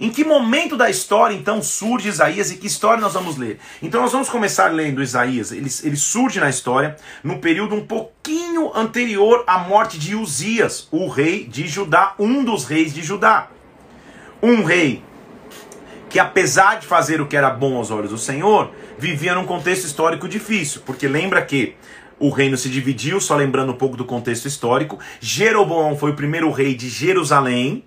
Em que momento da história então surge Isaías e que história nós vamos ler? Então nós vamos começar lendo Isaías. Ele, ele surge na história no período um pouquinho anterior à morte de Uzias, o rei de Judá, um dos reis de Judá. Um rei que apesar de fazer o que era bom aos olhos do Senhor, vivia num contexto histórico difícil, porque lembra que o reino se dividiu, só lembrando um pouco do contexto histórico. Jeroboão foi o primeiro rei de Jerusalém,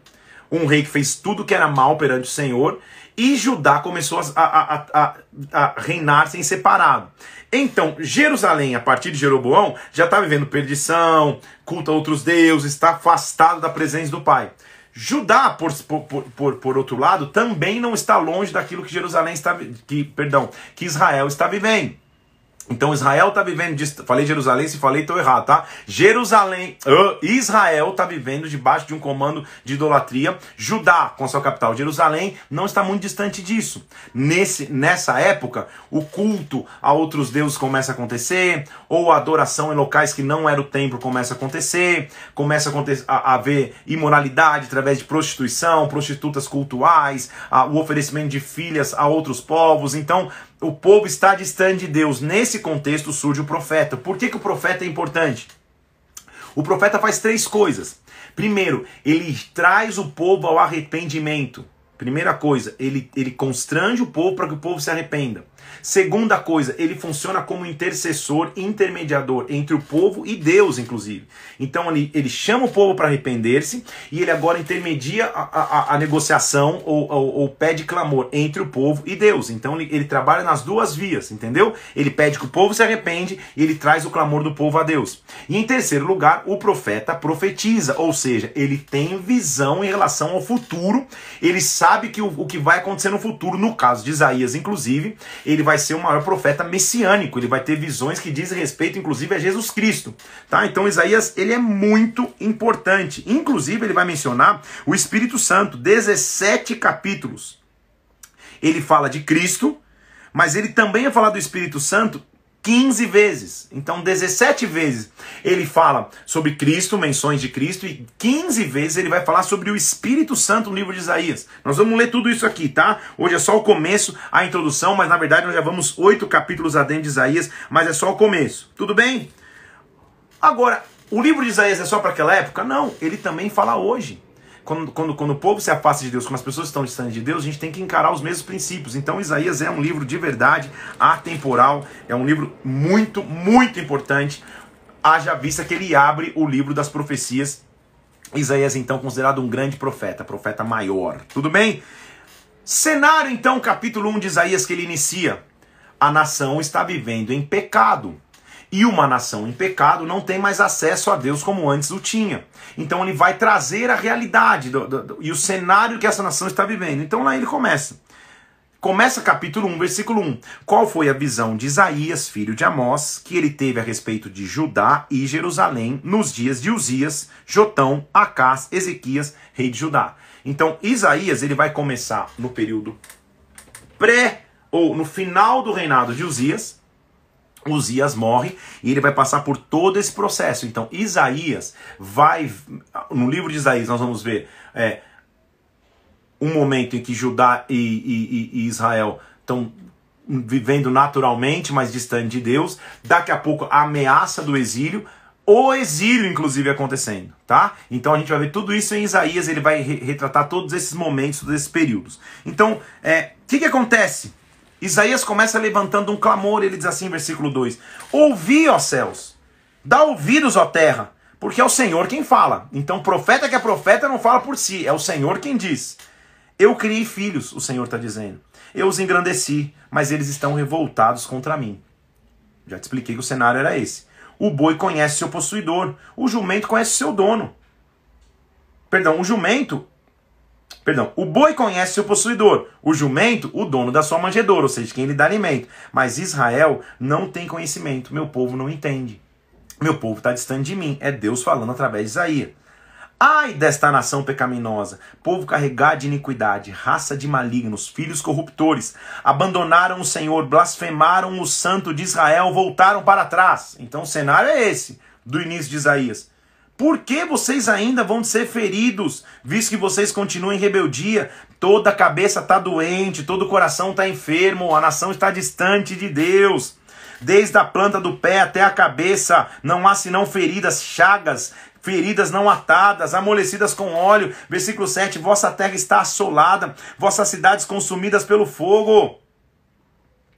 um rei que fez tudo que era mal perante o Senhor, e Judá começou a, a, a, a reinar sem separado. Então, Jerusalém, a partir de Jeroboão, já está vivendo perdição, culta outros deuses, está afastado da presença do Pai. Judá, por, por, por, por, outro lado, também não está longe daquilo que Jerusalém está, que, perdão, que Israel está vivendo. Então Israel está vivendo, falei Jerusalém, se falei estou errado, tá? Jerusalém, Israel está vivendo debaixo de um comando de idolatria. Judá, com sua capital Jerusalém, não está muito distante disso. Nesse, nessa época, o culto a outros deuses começa a acontecer, ou a adoração em locais que não era o templo começa a acontecer, começa a, acontecer, a haver imoralidade através de prostituição, prostitutas cultuais, a, o oferecimento de filhas a outros povos. Então, o povo está distante de Deus. Nesse contexto surge o profeta. Por que, que o profeta é importante? O profeta faz três coisas. Primeiro, ele traz o povo ao arrependimento. Primeira coisa, ele, ele constrange o povo para que o povo se arrependa. Segunda coisa, ele funciona como intercessor, intermediador entre o povo e Deus, inclusive. Então ele, ele chama o povo para arrepender-se e ele agora intermedia a, a, a negociação ou, ou, ou, pede clamor entre o povo e Deus. Então ele, ele trabalha nas duas vias, entendeu? Ele pede que o povo se arrepende e ele traz o clamor do povo a Deus. E em terceiro lugar, o profeta profetiza, ou seja, ele tem visão em relação ao futuro, ele sabe que o, o que vai acontecer no futuro, no caso de Isaías, inclusive, ele vai ser o maior profeta messiânico, ele vai ter visões que dizem respeito, inclusive, a Jesus Cristo. Tá? Então Isaías, ele é muito importante. Inclusive, ele vai mencionar o Espírito Santo, 17 capítulos. Ele fala de Cristo, mas ele também vai falar do Espírito Santo 15 vezes. Então, 17 vezes ele fala sobre Cristo, menções de Cristo, e 15 vezes ele vai falar sobre o Espírito Santo no livro de Isaías. Nós vamos ler tudo isso aqui, tá? Hoje é só o começo, a introdução, mas na verdade nós já vamos oito capítulos adentro de Isaías, mas é só o começo. Tudo bem? Agora, o livro de Isaías é só para aquela época? Não, ele também fala hoje quando, quando, quando o povo se afasta de Deus, quando as pessoas estão distantes de Deus, a gente tem que encarar os mesmos princípios. Então, Isaías é um livro de verdade, atemporal, é um livro muito, muito importante. Haja vista que ele abre o livro das profecias. Isaías, então, considerado um grande profeta, profeta maior. Tudo bem? Cenário, então, capítulo 1 de Isaías que ele inicia. A nação está vivendo em pecado. E uma nação em pecado não tem mais acesso a Deus como antes o tinha. Então ele vai trazer a realidade do, do, do, e o cenário que essa nação está vivendo. Então lá ele começa. Começa capítulo 1, versículo 1. Qual foi a visão de Isaías, filho de Amós, que ele teve a respeito de Judá e Jerusalém nos dias de Uzias, Jotão, Acás, Ezequias, rei de Judá? Então Isaías ele vai começar no período pré ou no final do reinado de Uzias, Uzias morre e ele vai passar por todo esse processo. Então, Isaías vai. No livro de Isaías, nós vamos ver é, um momento em que Judá e, e, e Israel estão vivendo naturalmente, mas distante de Deus. Daqui a pouco, a ameaça do exílio. O exílio, inclusive, acontecendo, tá? Então a gente vai ver tudo isso em Isaías, ele vai retratar todos esses momentos, todos esses períodos. Então, o é, que, que acontece? Isaías começa levantando um clamor, ele diz assim, versículo 2: Ouvi, ó céus, dá ouvidos, ó terra, porque é o Senhor quem fala. Então, profeta que é profeta não fala por si, é o Senhor quem diz. Eu criei filhos, o Senhor está dizendo. Eu os engrandeci, mas eles estão revoltados contra mim. Já te expliquei que o cenário era esse. O boi conhece seu possuidor, o jumento conhece seu dono. Perdão, o jumento Perdão, o boi conhece seu possuidor, o jumento, o dono da sua manjedoura, ou seja, quem lhe dá alimento. Mas Israel não tem conhecimento, meu povo não entende. Meu povo está distante de mim, é Deus falando através de Isaías. Ai desta nação pecaminosa, povo carregado de iniquidade, raça de malignos, filhos corruptores, abandonaram o Senhor, blasfemaram o santo de Israel, voltaram para trás. Então o cenário é esse, do início de Isaías. Por que vocês ainda vão ser feridos, visto que vocês continuam em rebeldia? Toda a cabeça está doente, todo o coração está enfermo, a nação está distante de Deus. Desde a planta do pé até a cabeça, não há senão feridas, chagas, feridas não atadas, amolecidas com óleo. Versículo 7: Vossa terra está assolada, vossas cidades consumidas pelo fogo.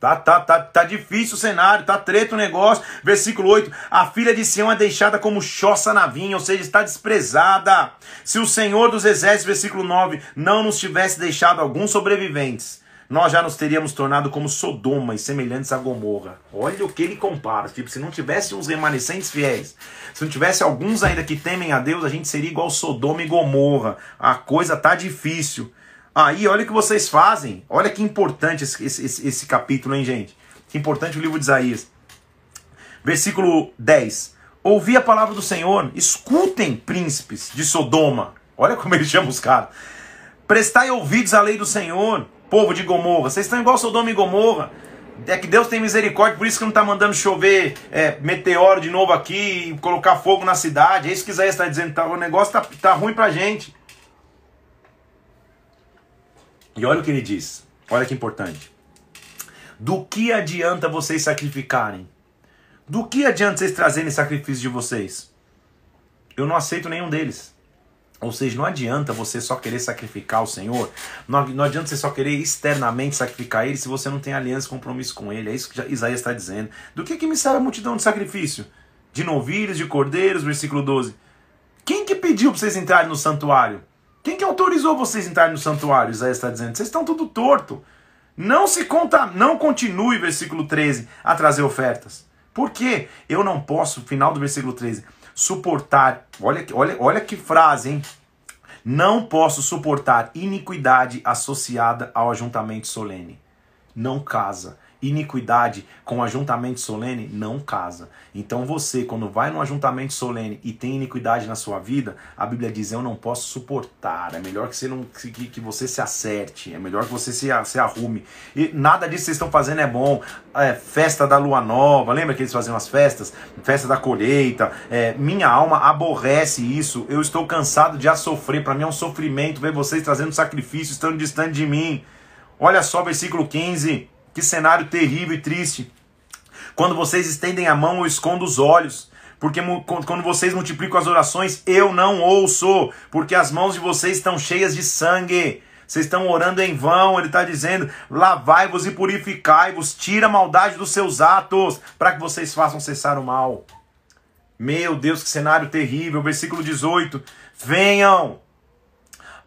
Tá, tá, tá, tá difícil o cenário, tá treta o negócio. Versículo 8: A filha de Sião é deixada como choça na vinha, ou seja, está desprezada. Se o Senhor dos Exércitos, versículo 9, não nos tivesse deixado alguns sobreviventes, nós já nos teríamos tornado como Sodoma e semelhantes a Gomorra. Olha o que ele compara. Tipo, se não tivesse uns remanescentes fiéis, se não tivesse alguns ainda que temem a Deus, a gente seria igual Sodoma e Gomorra. A coisa tá difícil. Aí, olha o que vocês fazem. Olha que importante esse, esse, esse capítulo, hein, gente? Que importante o livro de Isaías. Versículo 10. Ouvi a palavra do Senhor, escutem, príncipes de Sodoma. Olha como ele chama os caras. Prestai ouvidos à lei do Senhor, povo de Gomorra. Vocês estão igual Sodoma e Gomorra. É que Deus tem misericórdia, por isso que não está mandando chover é, meteoro de novo aqui e colocar fogo na cidade. É isso que Isaías está dizendo. Tá, o negócio está tá ruim pra gente. E olha o que ele diz. Olha que importante. Do que adianta vocês sacrificarem? Do que adianta vocês trazerem sacrifício de vocês? Eu não aceito nenhum deles. Ou seja, não adianta você só querer sacrificar o Senhor, não, não adianta você só querer externamente sacrificar Ele se você não tem aliança e compromisso com Ele. É isso que Isaías está dizendo. Do que, que me serve a multidão de sacrifício? De novilhos, de cordeiros, versículo 12. Quem que pediu para vocês entrarem no santuário? Quem que autorizou vocês entrarem no santuário? Isaías está dizendo. Vocês estão tudo torto. Não se conta, não continue, versículo 13, a trazer ofertas. Por quê? Eu não posso, final do versículo 13, suportar. Olha, olha, olha que frase, hein? Não posso suportar iniquidade associada ao ajuntamento solene. Não casa iniquidade com ajuntamento solene não casa. Então você, quando vai no ajuntamento solene e tem iniquidade na sua vida, a Bíblia diz: Eu não posso suportar. É melhor que você, não, que, que você se acerte, é melhor que você se, se arrume. E nada disso que vocês estão fazendo é bom. É, festa da lua nova, lembra que eles faziam as festas? Festa da colheita. É, minha alma aborrece isso. Eu estou cansado de a sofrer. Para mim é um sofrimento ver vocês trazendo sacrifício, estando distante de mim. Olha só, versículo 15. Que cenário terrível e triste. Quando vocês estendem a mão, eu escondo os olhos. Porque quando vocês multiplicam as orações, eu não ouço. Porque as mãos de vocês estão cheias de sangue. Vocês estão orando em vão. Ele está dizendo: lavai-vos e purificai-vos. Tira a maldade dos seus atos. Para que vocês façam cessar o mal. Meu Deus, que cenário terrível. Versículo 18: Venham,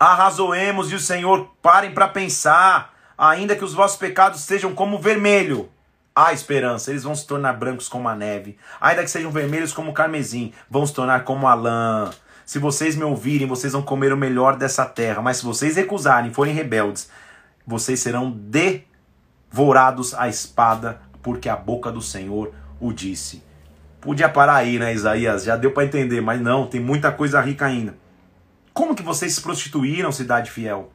arrazoemos e o Senhor parem para pensar ainda que os vossos pecados sejam como vermelho, há esperança, eles vão se tornar brancos como a neve. Ainda que sejam vermelhos como o carmesim, vão se tornar como a lã. Se vocês me ouvirem, vocês vão comer o melhor dessa terra. Mas se vocês recusarem, forem rebeldes, vocês serão devorados à espada, porque a boca do Senhor o disse. Podia parar aí, né, Isaías? Já deu para entender, mas não, tem muita coisa rica ainda. Como que vocês se prostituíram, cidade fiel?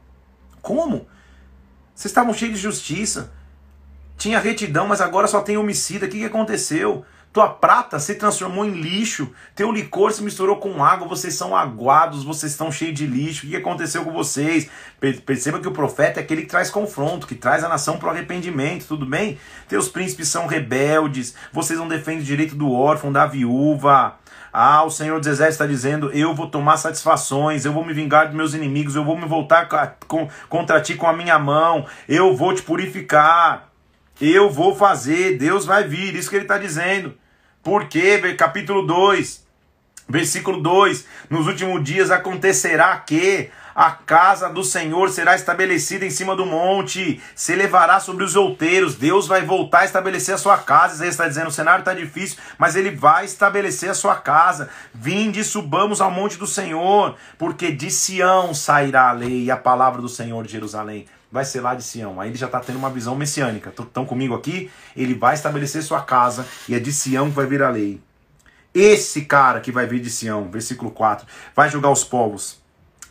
Como? Vocês estavam cheios de justiça. Tinha retidão, mas agora só tem homicida. O que, que aconteceu? Tua prata se transformou em lixo. Teu licor se misturou com água. Vocês são aguados, vocês estão cheios de lixo. O que aconteceu com vocês? Perceba que o profeta é aquele que traz confronto, que traz a nação para o arrependimento, tudo bem? Teus príncipes são rebeldes. Vocês não defendem o direito do órfão, da viúva. Ah, o Senhor dos Exércitos está dizendo: eu vou tomar satisfações, eu vou me vingar dos meus inimigos, eu vou me voltar com, contra ti com a minha mão, eu vou te purificar, eu vou fazer, Deus vai vir, isso que ele está dizendo. Por quê? Capítulo 2, versículo 2: Nos últimos dias acontecerá que a casa do Senhor será estabelecida em cima do monte, se elevará sobre os outeiros. Deus vai voltar a estabelecer a sua casa. Isaías está dizendo: o cenário está difícil, mas ele vai estabelecer a sua casa. Vinde, subamos ao monte do Senhor, porque de Sião sairá a lei e a palavra do Senhor de Jerusalém vai ser lá de Sião. Aí ele já está tendo uma visão messiânica. Estão comigo aqui? Ele vai estabelecer sua casa e é de Sião que vai vir a lei. Esse cara que vai vir de Sião, versículo 4, vai julgar os povos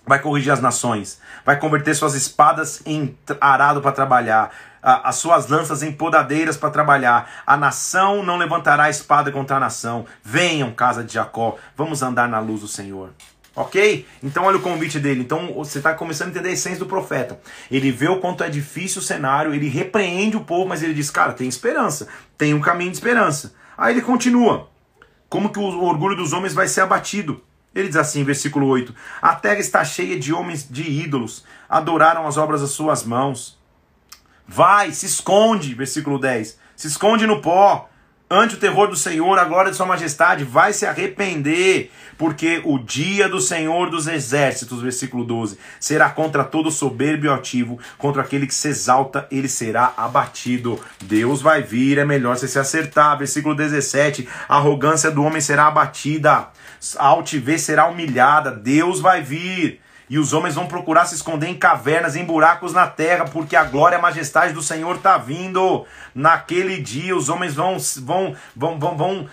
vai corrigir as nações, vai converter suas espadas em arado para trabalhar, as suas lanças em podadeiras para trabalhar. A nação não levantará a espada contra a nação. Venham, casa de Jacó, vamos andar na luz do Senhor. Ok? Então olha o convite dele. Então você está começando a entender a essência do profeta. Ele vê o quanto é difícil o cenário, ele repreende o povo, mas ele diz: cara, tem esperança, tem um caminho de esperança. Aí ele continua: como que o orgulho dos homens vai ser abatido? Ele diz assim, versículo 8: A terra está cheia de homens de ídolos, adoraram as obras das suas mãos. Vai, se esconde, versículo 10. Se esconde no pó, ante o terror do Senhor, a glória de Sua Majestade, vai se arrepender, porque o dia do Senhor dos Exércitos, versículo 12, será contra todo soberbo e altivo, contra aquele que se exalta, ele será abatido. Deus vai vir, é melhor você se acertar. Versículo 17: a arrogância do homem será abatida a altivez será humilhada, Deus vai vir. E os homens vão procurar se esconder em cavernas, em buracos na terra, porque a glória e a majestade do Senhor está vindo. Naquele dia os homens vão, vão, vão, vão, vão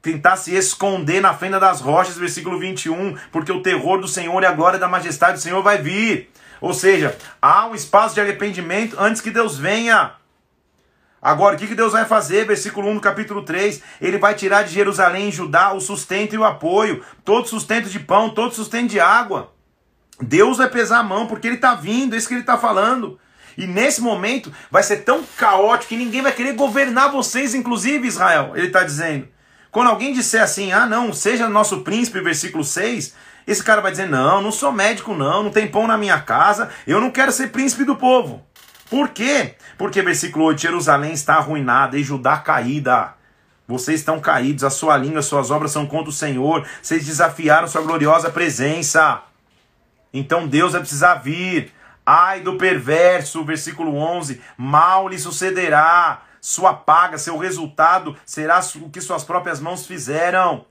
tentar se esconder na fenda das rochas, versículo 21, porque o terror do Senhor e a glória da majestade do Senhor vai vir. Ou seja, há um espaço de arrependimento antes que Deus venha. Agora, o que Deus vai fazer? Versículo 1 do capítulo 3. Ele vai tirar de Jerusalém e Judá o sustento e o apoio, todo sustento de pão, todo sustento de água. Deus vai pesar a mão, porque ele está vindo, é isso que ele está falando. E nesse momento vai ser tão caótico que ninguém vai querer governar vocês, inclusive Israel, ele está dizendo. Quando alguém disser assim, ah não, seja nosso príncipe, versículo 6, Esse cara vai dizer: Não, não sou médico, não, não tem pão na minha casa, eu não quero ser príncipe do povo. Por quê? Porque, versículo 8: Jerusalém está arruinada e Judá caída. Vocês estão caídos, a sua língua, as suas obras são contra o Senhor. Vocês desafiaram sua gloriosa presença. Então Deus vai precisar vir. Ai do perverso, versículo 11: mal lhe sucederá, sua paga, seu resultado será o que suas próprias mãos fizeram.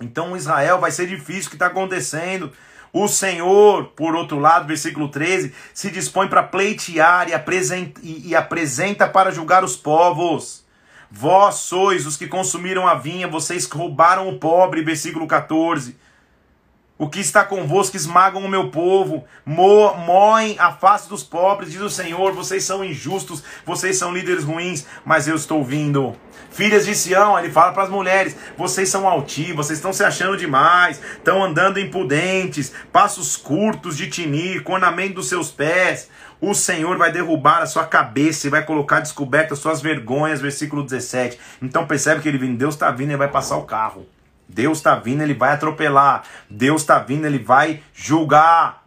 Então Israel vai ser difícil o que está acontecendo. O Senhor, por outro lado, versículo 13, se dispõe para pleitear e apresenta, e, e apresenta para julgar os povos. Vós sois os que consumiram a vinha, vocês roubaram o pobre, versículo 14. O que está convosco esmagam o meu povo, mo moem a face dos pobres, diz o Senhor. Vocês são injustos, vocês são líderes ruins, mas eu estou vindo. Filhas de Sião, ele fala para as mulheres: vocês são altivos, vocês estão se achando demais, estão andando impudentes, passos curtos de tinir, com ornamento dos seus pés. O Senhor vai derrubar a sua cabeça e vai colocar descobertas suas vergonhas, versículo 17. Então percebe que ele vindo, Deus está vindo e vai passar o carro. Deus está vindo, ele vai atropelar. Deus está vindo, ele vai julgar.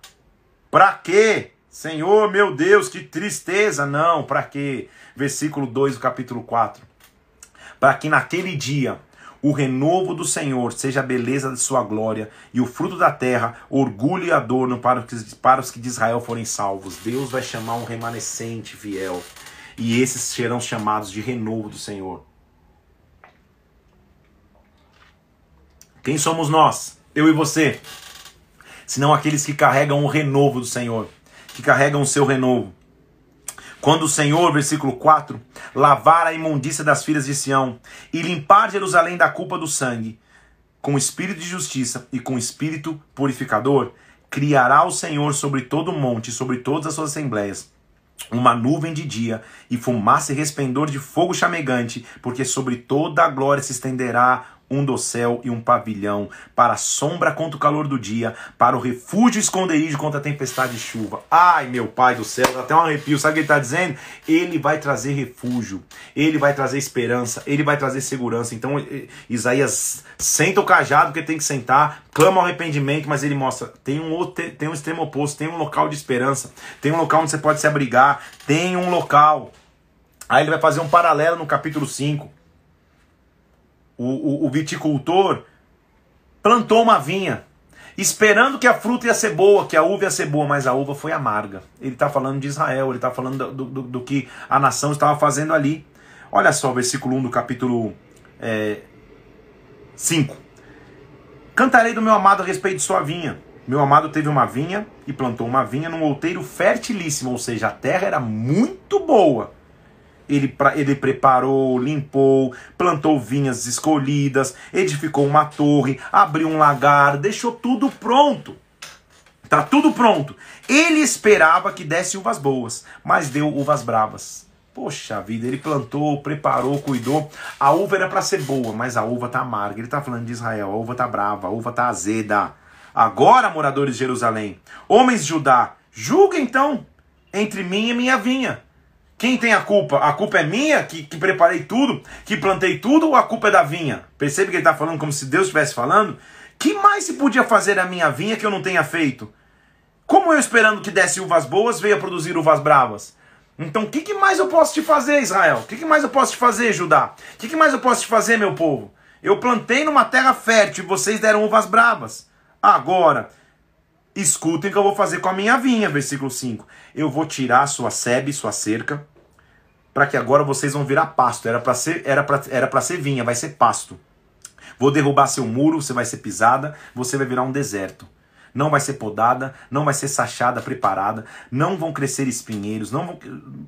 Para quê? Senhor, meu Deus, que tristeza. Não, para quê? Versículo 2 do capítulo 4. Para que naquele dia o renovo do Senhor seja a beleza de sua glória e o fruto da terra, orgulho e adorno para os, para os que de Israel forem salvos. Deus vai chamar um remanescente fiel. E esses serão chamados de renovo do Senhor. Quem somos nós? Eu e você. Senão aqueles que carregam o renovo do Senhor, que carregam o seu renovo. Quando o Senhor, versículo 4, lavar a imundícia das filhas de Sião e limpar Jerusalém da culpa do sangue, com espírito de justiça e com espírito purificador, criará o Senhor sobre todo o monte, sobre todas as suas assembleias, uma nuvem de dia e fumaça e resplendor de fogo chamegante, porque sobre toda a glória se estenderá um dossel e um pavilhão, para a sombra contra o calor do dia, para o refúgio e esconderijo contra a tempestade e chuva. Ai, meu pai do céu, dá até um arrepio. Sabe o que ele está dizendo? Ele vai trazer refúgio, ele vai trazer esperança, ele vai trazer segurança. Então, Isaías senta o cajado que tem que sentar, clama ao arrependimento, mas ele mostra: tem um, outro, tem um extremo oposto, tem um local de esperança, tem um local onde você pode se abrigar, tem um local. Aí ele vai fazer um paralelo no capítulo 5 o, o, o viticultor plantou uma vinha, esperando que a fruta ia ser boa, que a uva ia ser boa, mas a uva foi amarga. Ele está falando de Israel, ele está falando do, do, do, que a nação estava fazendo ali. Olha só o versículo 1 do capítulo é, 5. Cantarei do meu amado a respeito de sua vinha. Meu amado teve uma vinha e plantou uma vinha num outeiro fertilíssimo, ou seja, a terra era muito boa ele, ele preparou, limpou, plantou vinhas escolhidas, edificou uma torre, abriu um lagar, deixou tudo pronto. Tá tudo pronto. Ele esperava que desse uvas boas, mas deu uvas bravas. Poxa vida, ele plantou, preparou, cuidou. A uva era para ser boa, mas a uva tá amarga. Ele tá falando de Israel, a uva tá brava, a uva tá azeda. Agora, moradores de Jerusalém, homens de Judá, julga então entre mim e minha vinha. Quem tem a culpa? A culpa é minha, que, que preparei tudo, que plantei tudo, ou a culpa é da vinha? Percebe que ele está falando como se Deus estivesse falando? Que mais se podia fazer a minha vinha que eu não tenha feito? Como eu esperando que desse uvas boas, veio a produzir uvas bravas? Então, o que, que, mais eu posso te fazer, Israel? O que, que, mais eu posso te fazer, Judá? O que, que mais eu posso te fazer, meu povo? Eu plantei numa terra fértil e vocês deram uvas bravas. Agora, escutem o que eu vou fazer com a minha vinha, versículo 5 eu vou tirar sua sebe, sua cerca, para que agora vocês vão virar pasto. Era para ser, era para era para ser vinha, vai ser pasto. Vou derrubar seu muro, você vai ser pisada, você vai virar um deserto. Não vai ser podada, não vai ser sachada, preparada, não vão crescer espinheiros, não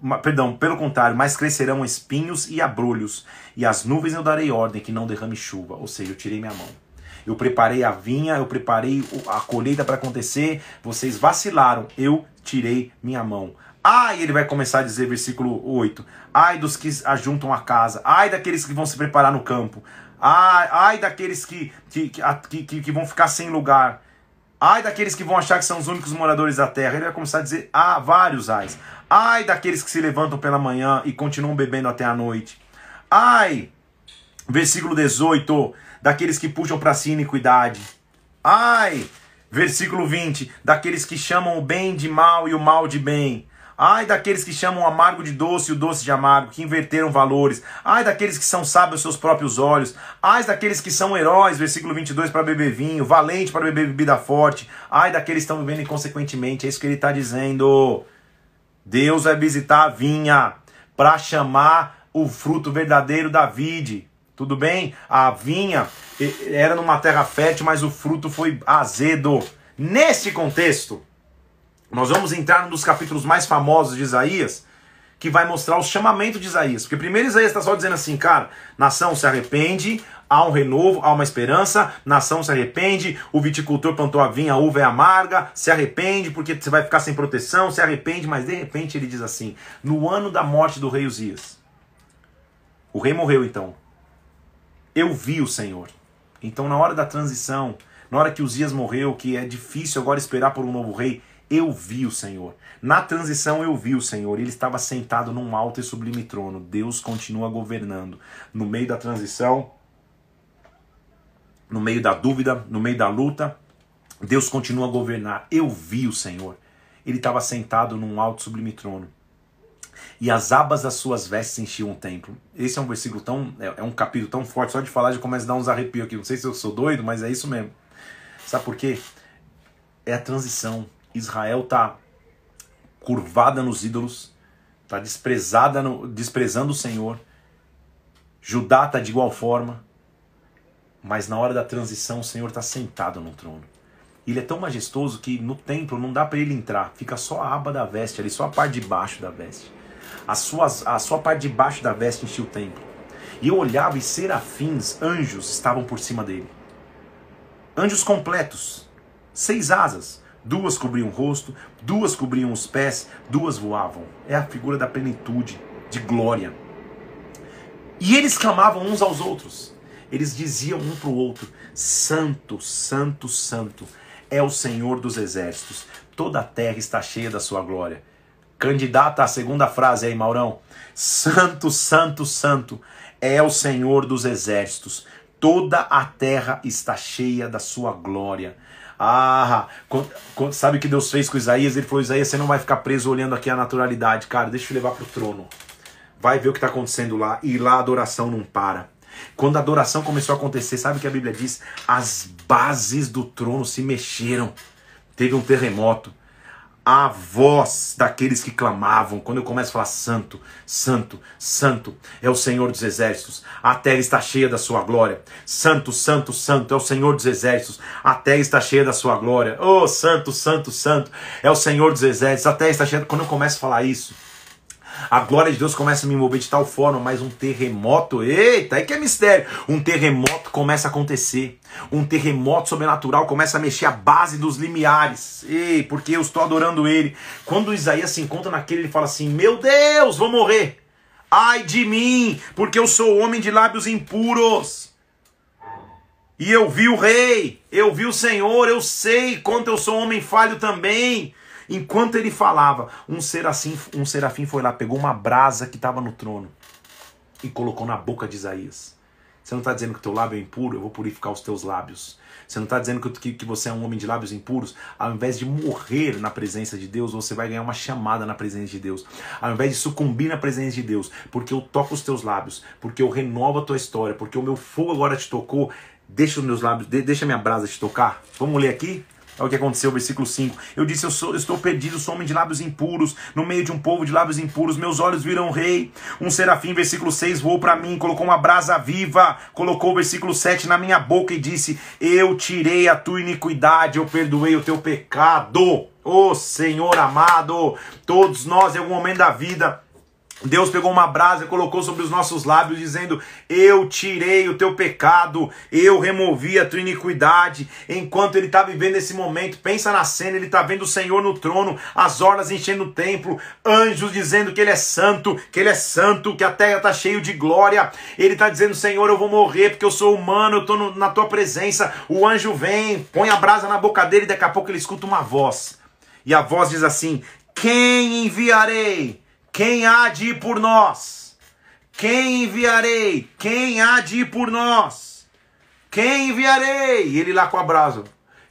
vão, perdão, pelo contrário, mas crescerão espinhos e abrolhos, e as nuvens eu darei ordem que não derrame chuva, ou seja, eu tirei minha mão. Eu preparei a vinha, eu preparei a colheita para acontecer, vocês vacilaram, eu tirei minha mão. Ai, ele vai começar a dizer, versículo 8: Ai dos que ajuntam a casa, ai daqueles que vão se preparar no campo, ai, ai daqueles que, que, que, que, que vão ficar sem lugar, ai daqueles que vão achar que são os únicos moradores da terra. Ele vai começar a dizer ah, vários ais. Ai daqueles que se levantam pela manhã e continuam bebendo até a noite. Ai, versículo 18, daqueles que puxam para si iniquidade. Ai, Versículo 20: Daqueles que chamam o bem de mal e o mal de bem. Ai daqueles que chamam o amargo de doce e o doce de amargo, que inverteram valores. Ai daqueles que são sábios aos seus próprios olhos. Ai daqueles que são heróis, versículo 22, para beber vinho, valente para beber bebida forte. Ai daqueles que estão vivendo inconsequentemente. É isso que ele está dizendo. Deus vai visitar a vinha para chamar o fruto verdadeiro da vide. Tudo bem? A vinha era numa terra fértil, mas o fruto foi azedo. Nesse contexto, nós vamos entrar num dos capítulos mais famosos de Isaías, que vai mostrar o chamamento de Isaías. Porque primeiro Isaías está só dizendo assim, cara, nação se arrepende, há um renovo, há uma esperança, nação se arrepende, o viticultor plantou a vinha, a uva é amarga, se arrepende porque você vai ficar sem proteção, se arrepende, mas de repente ele diz assim, no ano da morte do rei Uzias, o rei morreu então, eu vi o Senhor. Então, na hora da transição, na hora que Uzias morreu, que é difícil agora esperar por um novo rei, eu vi o Senhor. Na transição eu vi o Senhor. Ele estava sentado num alto e sublime trono. Deus continua governando. No meio da transição, no meio da dúvida, no meio da luta, Deus continua a governar. Eu vi o Senhor. Ele estava sentado num alto e sublime trono e as abas das suas vestes enchiam o templo. Esse é um versículo tão. É, é um capítulo tão forte, só de falar já começa a dar uns arrepios aqui. Não sei se eu sou doido, mas é isso mesmo. Sabe por quê? É a transição. Israel tá curvada nos ídolos, tá desprezada no, desprezando o Senhor. Judá tá de igual forma, mas na hora da transição o Senhor está sentado no trono. Ele é tão majestoso que no templo não dá para ele entrar, fica só a aba da veste ali, só a parte de baixo da veste. A sua, a sua parte de baixo da veste enchia o templo. E eu olhava e serafins, anjos, estavam por cima dele. Anjos completos, seis asas, duas cobriam o rosto, duas cobriam os pés, duas voavam. É a figura da plenitude, de glória. E eles clamavam uns aos outros. Eles diziam um para o outro: Santo, Santo, Santo é o Senhor dos exércitos. Toda a terra está cheia da sua glória. Candidata à segunda frase aí, Maurão. Santo, santo, santo é o Senhor dos exércitos. Toda a terra está cheia da sua glória. Ah, sabe o que Deus fez com Isaías? Ele falou: Isaías, você não vai ficar preso olhando aqui a naturalidade, cara. Deixa eu levar para o trono. Vai ver o que está acontecendo lá. E lá a adoração não para. Quando a adoração começou a acontecer, sabe o que a Bíblia diz? As bases do trono se mexeram. Teve um terremoto a voz daqueles que clamavam. Quando eu começo a falar santo, santo, santo é o Senhor dos exércitos. A terra está cheia da sua glória. Santo, santo, santo é o Senhor dos exércitos. A terra está cheia da sua glória. Oh, santo, santo, santo é o Senhor dos exércitos. A terra está cheia. Quando eu começo a falar isso, a glória de Deus começa a me mover de tal forma, mas um terremoto, eita, aí que é mistério. Um terremoto começa a acontecer. Um terremoto sobrenatural começa a mexer a base dos limiares. Ei, porque eu estou adorando ele. Quando Isaías se encontra naquele, ele fala assim: Meu Deus, vou morrer. Ai de mim, porque eu sou homem de lábios impuros. E eu vi o rei, eu vi o Senhor, eu sei quanto eu sou homem falho também. Enquanto ele falava, um serafim, um serafim foi lá, pegou uma brasa que estava no trono e colocou na boca de Isaías. Você não está dizendo que o teu lábio é impuro? Eu vou purificar os teus lábios. Você não está dizendo que, que, você é um homem de lábios impuros? Ao invés de morrer na presença de Deus, você vai ganhar uma chamada na presença de Deus. Ao invés de sucumbir na presença de Deus, porque eu toco os teus lábios, porque eu renovo a tua história, porque o meu fogo agora te tocou, deixa os meus lábios, deixa a minha brasa te tocar. Vamos ler aqui? É o que aconteceu, versículo 5. Eu disse: eu, sou, eu estou perdido, sou homem de lábios impuros, no meio de um povo de lábios impuros, meus olhos viram o rei. Um serafim, versículo 6, voou para mim, colocou uma brasa viva, colocou o versículo 7 na minha boca e disse: Eu tirei a tua iniquidade, eu perdoei o teu pecado. Ô oh, Senhor amado, todos nós em algum momento da vida Deus pegou uma brasa e colocou sobre os nossos lábios, dizendo: Eu tirei o teu pecado, eu removi a tua iniquidade. Enquanto ele está vivendo esse momento, pensa na cena: ele está vendo o Senhor no trono, as orlas enchendo o templo, anjos dizendo que ele é santo, que ele é santo, que a terra está cheia de glória. Ele está dizendo: Senhor, eu vou morrer porque eu sou humano, eu estou na tua presença. O anjo vem, põe a brasa na boca dele e daqui a pouco ele escuta uma voz. E a voz diz assim: Quem enviarei? Quem há de ir por nós? Quem enviarei? Quem há de ir por nós? Quem enviarei? Ele lá com a brasa.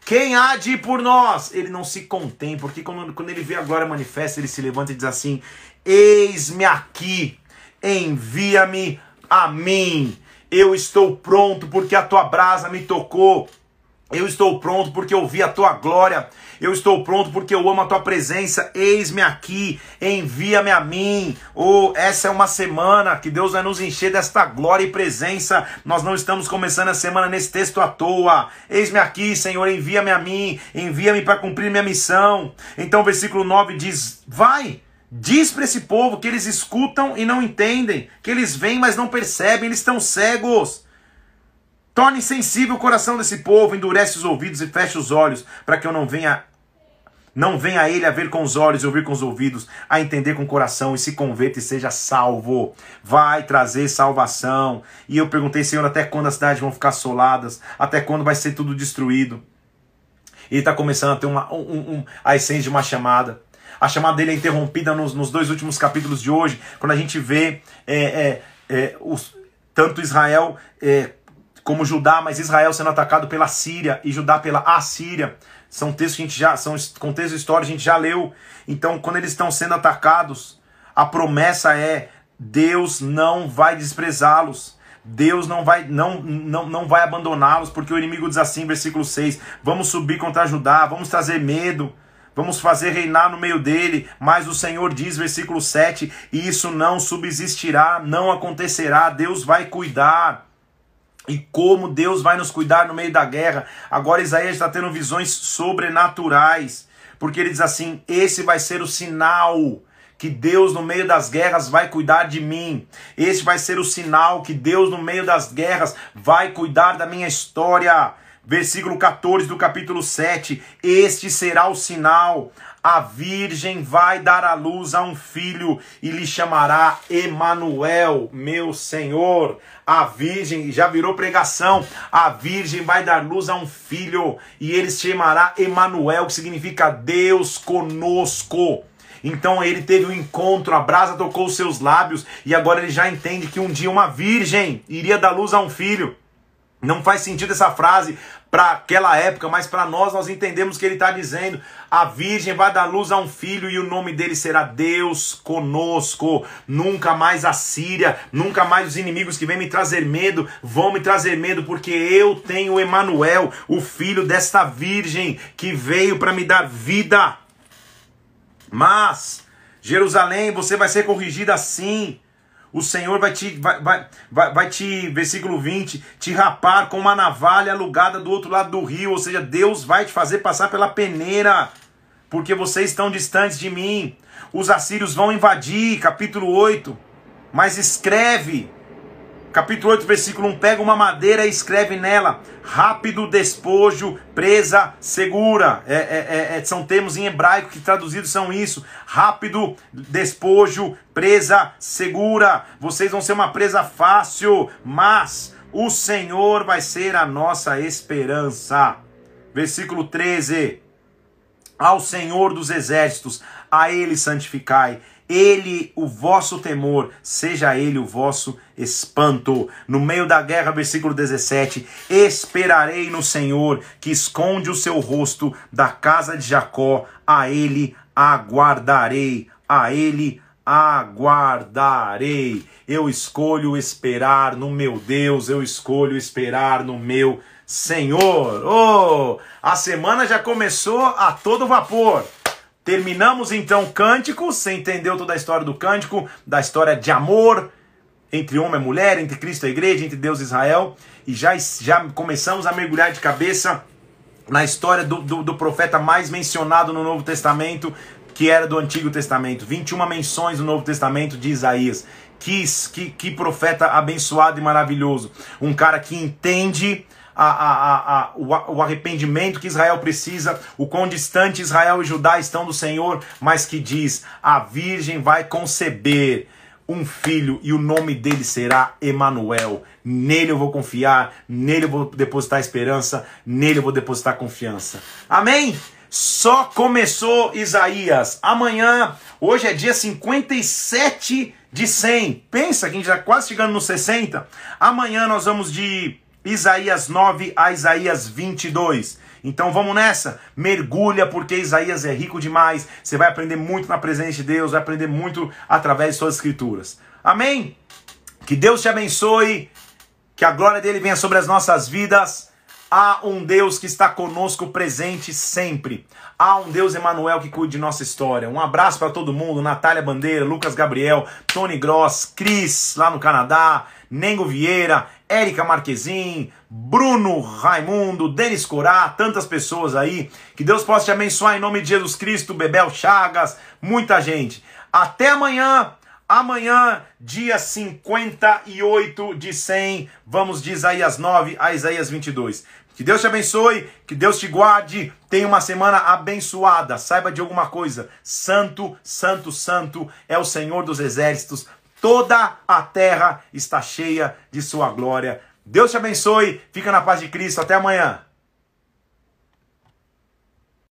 Quem há de ir por nós? Ele não se contém, porque quando, quando ele vê a glória manifesta, ele se levanta e diz assim: Eis-me aqui, envia-me a mim. Eu estou pronto, porque a tua brasa me tocou. Eu estou pronto porque eu vi a tua glória. Eu estou pronto porque eu amo a tua presença. Eis-me aqui, envia-me a mim. Oh, essa é uma semana que Deus vai nos encher desta glória e presença. Nós não estamos começando a semana nesse texto à toa. Eis-me aqui, Senhor, envia-me a mim. Envia-me para cumprir minha missão. Então, o versículo 9 diz: Vai. Diz para esse povo que eles escutam e não entendem, que eles veem, mas não percebem, eles estão cegos. Torne sensível o coração desse povo, endurece os ouvidos e feche os olhos, para que eu não venha não venha ele a ver com os olhos e ouvir com os ouvidos, a entender com o coração e se converta e seja salvo. Vai trazer salvação. E eu perguntei, Senhor, até quando as cidades vão ficar assoladas? Até quando vai ser tudo destruído? E está começando a ter uma, um, um, a essência de uma chamada. A chamada dele é interrompida nos, nos dois últimos capítulos de hoje, quando a gente vê é, é, é, os, tanto Israel é, como Judá, mas Israel sendo atacado pela Síria e Judá pela Assíria. São textos que a gente já, são contextos históricos, a gente já leu. Então, quando eles estão sendo atacados, a promessa é: Deus não vai desprezá-los. Deus não vai não, não, não vai abandoná-los, porque o inimigo diz assim, versículo 6: Vamos subir contra Judá, vamos trazer medo, vamos fazer reinar no meio dele. Mas o Senhor diz, versículo 7: Isso não subsistirá, não acontecerá, Deus vai cuidar e como Deus vai nos cuidar no meio da guerra. Agora Isaías está tendo visões sobrenaturais, porque ele diz assim: esse vai ser o sinal que Deus no meio das guerras vai cuidar de mim. Esse vai ser o sinal que Deus no meio das guerras vai cuidar da minha história. Versículo 14 do capítulo 7: Este será o sinal a virgem vai dar à luz a um filho e lhe chamará Emanuel, meu Senhor. A virgem já virou pregação. A virgem vai dar luz a um filho e ele se chamará Emanuel, que significa Deus conosco. Então ele teve um encontro, a brasa tocou os seus lábios e agora ele já entende que um dia uma virgem iria dar luz a um filho. Não faz sentido essa frase para aquela época, mas para nós nós entendemos que ele está dizendo: a virgem vai dar luz a um filho e o nome dele será Deus conosco. Nunca mais a Síria, nunca mais os inimigos que vêm me trazer medo vão me trazer medo, porque eu tenho Emanuel, o filho desta virgem que veio para me dar vida. Mas Jerusalém, você vai ser corrigida assim. O Senhor vai te, vai, vai, vai, te, versículo 20, te rapar com uma navalha alugada do outro lado do rio. Ou seja, Deus vai te fazer passar pela peneira, porque vocês estão distantes de mim. Os assírios vão invadir, capítulo 8. Mas escreve, capítulo 8, versículo 1, pega uma madeira e escreve nela, rápido despojo, presa segura. É, é, é, é, são termos em hebraico que traduzidos são isso. Rápido despojo, presa segura. Vocês vão ser uma presa fácil, mas o Senhor vai ser a nossa esperança. Versículo 13. Ao Senhor dos exércitos, a ele santificai ele o vosso temor, seja ele o vosso espanto. No meio da guerra, versículo 17: Esperarei no Senhor, que esconde o seu rosto da casa de Jacó, a ele aguardarei, a ele aguardarei. Eu escolho esperar no meu Deus, eu escolho esperar no meu Senhor. Oh, a semana já começou a todo vapor. Terminamos então o cântico, você entendeu toda a história do cântico, da história de amor entre homem e mulher, entre Cristo e a igreja, entre Deus e Israel, e já, já começamos a mergulhar de cabeça na história do, do, do profeta mais mencionado no Novo Testamento, que era do Antigo Testamento. 21 menções no Novo Testamento de Isaías. Que, que, que profeta abençoado e maravilhoso. Um cara que entende a, a, a, o, arrependimento que Israel precisa, o quão distante Israel e Judá estão do Senhor, mas que diz: a virgem vai conceber um filho e o nome dele será Emanuel. Nele eu vou confiar, nele eu vou depositar esperança, nele eu vou depositar confiança. Amém? Só começou Isaías. Amanhã, hoje é dia 57 de 100. Pensa que a gente já quase chegando no 60. Amanhã nós vamos de Isaías 9 a Isaías 22. Então vamos nessa, mergulha porque Isaías é rico demais. Você vai aprender muito na presença de Deus, vai aprender muito através de suas escrituras. Amém? Que Deus te abençoe, que a glória dele venha sobre as nossas vidas. Há um Deus que está conosco presente sempre. Há um Deus Emanuel que cuide de nossa história. Um abraço para todo mundo, Natália Bandeira, Lucas Gabriel, Tony Gross, Cris lá no Canadá, Nengo Vieira, Érica Marquezin, Bruno Raimundo, Denis Corá, tantas pessoas aí. Que Deus possa te abençoar em nome de Jesus Cristo, Bebel Chagas, muita gente. Até amanhã. Amanhã, dia 58 de 100, vamos de Isaías 9 a Isaías 22. Que Deus te abençoe, que Deus te guarde, tenha uma semana abençoada. Saiba de alguma coisa: Santo, Santo, Santo é o Senhor dos exércitos. Toda a terra está cheia de sua glória. Deus te abençoe, fica na paz de Cristo. Até amanhã.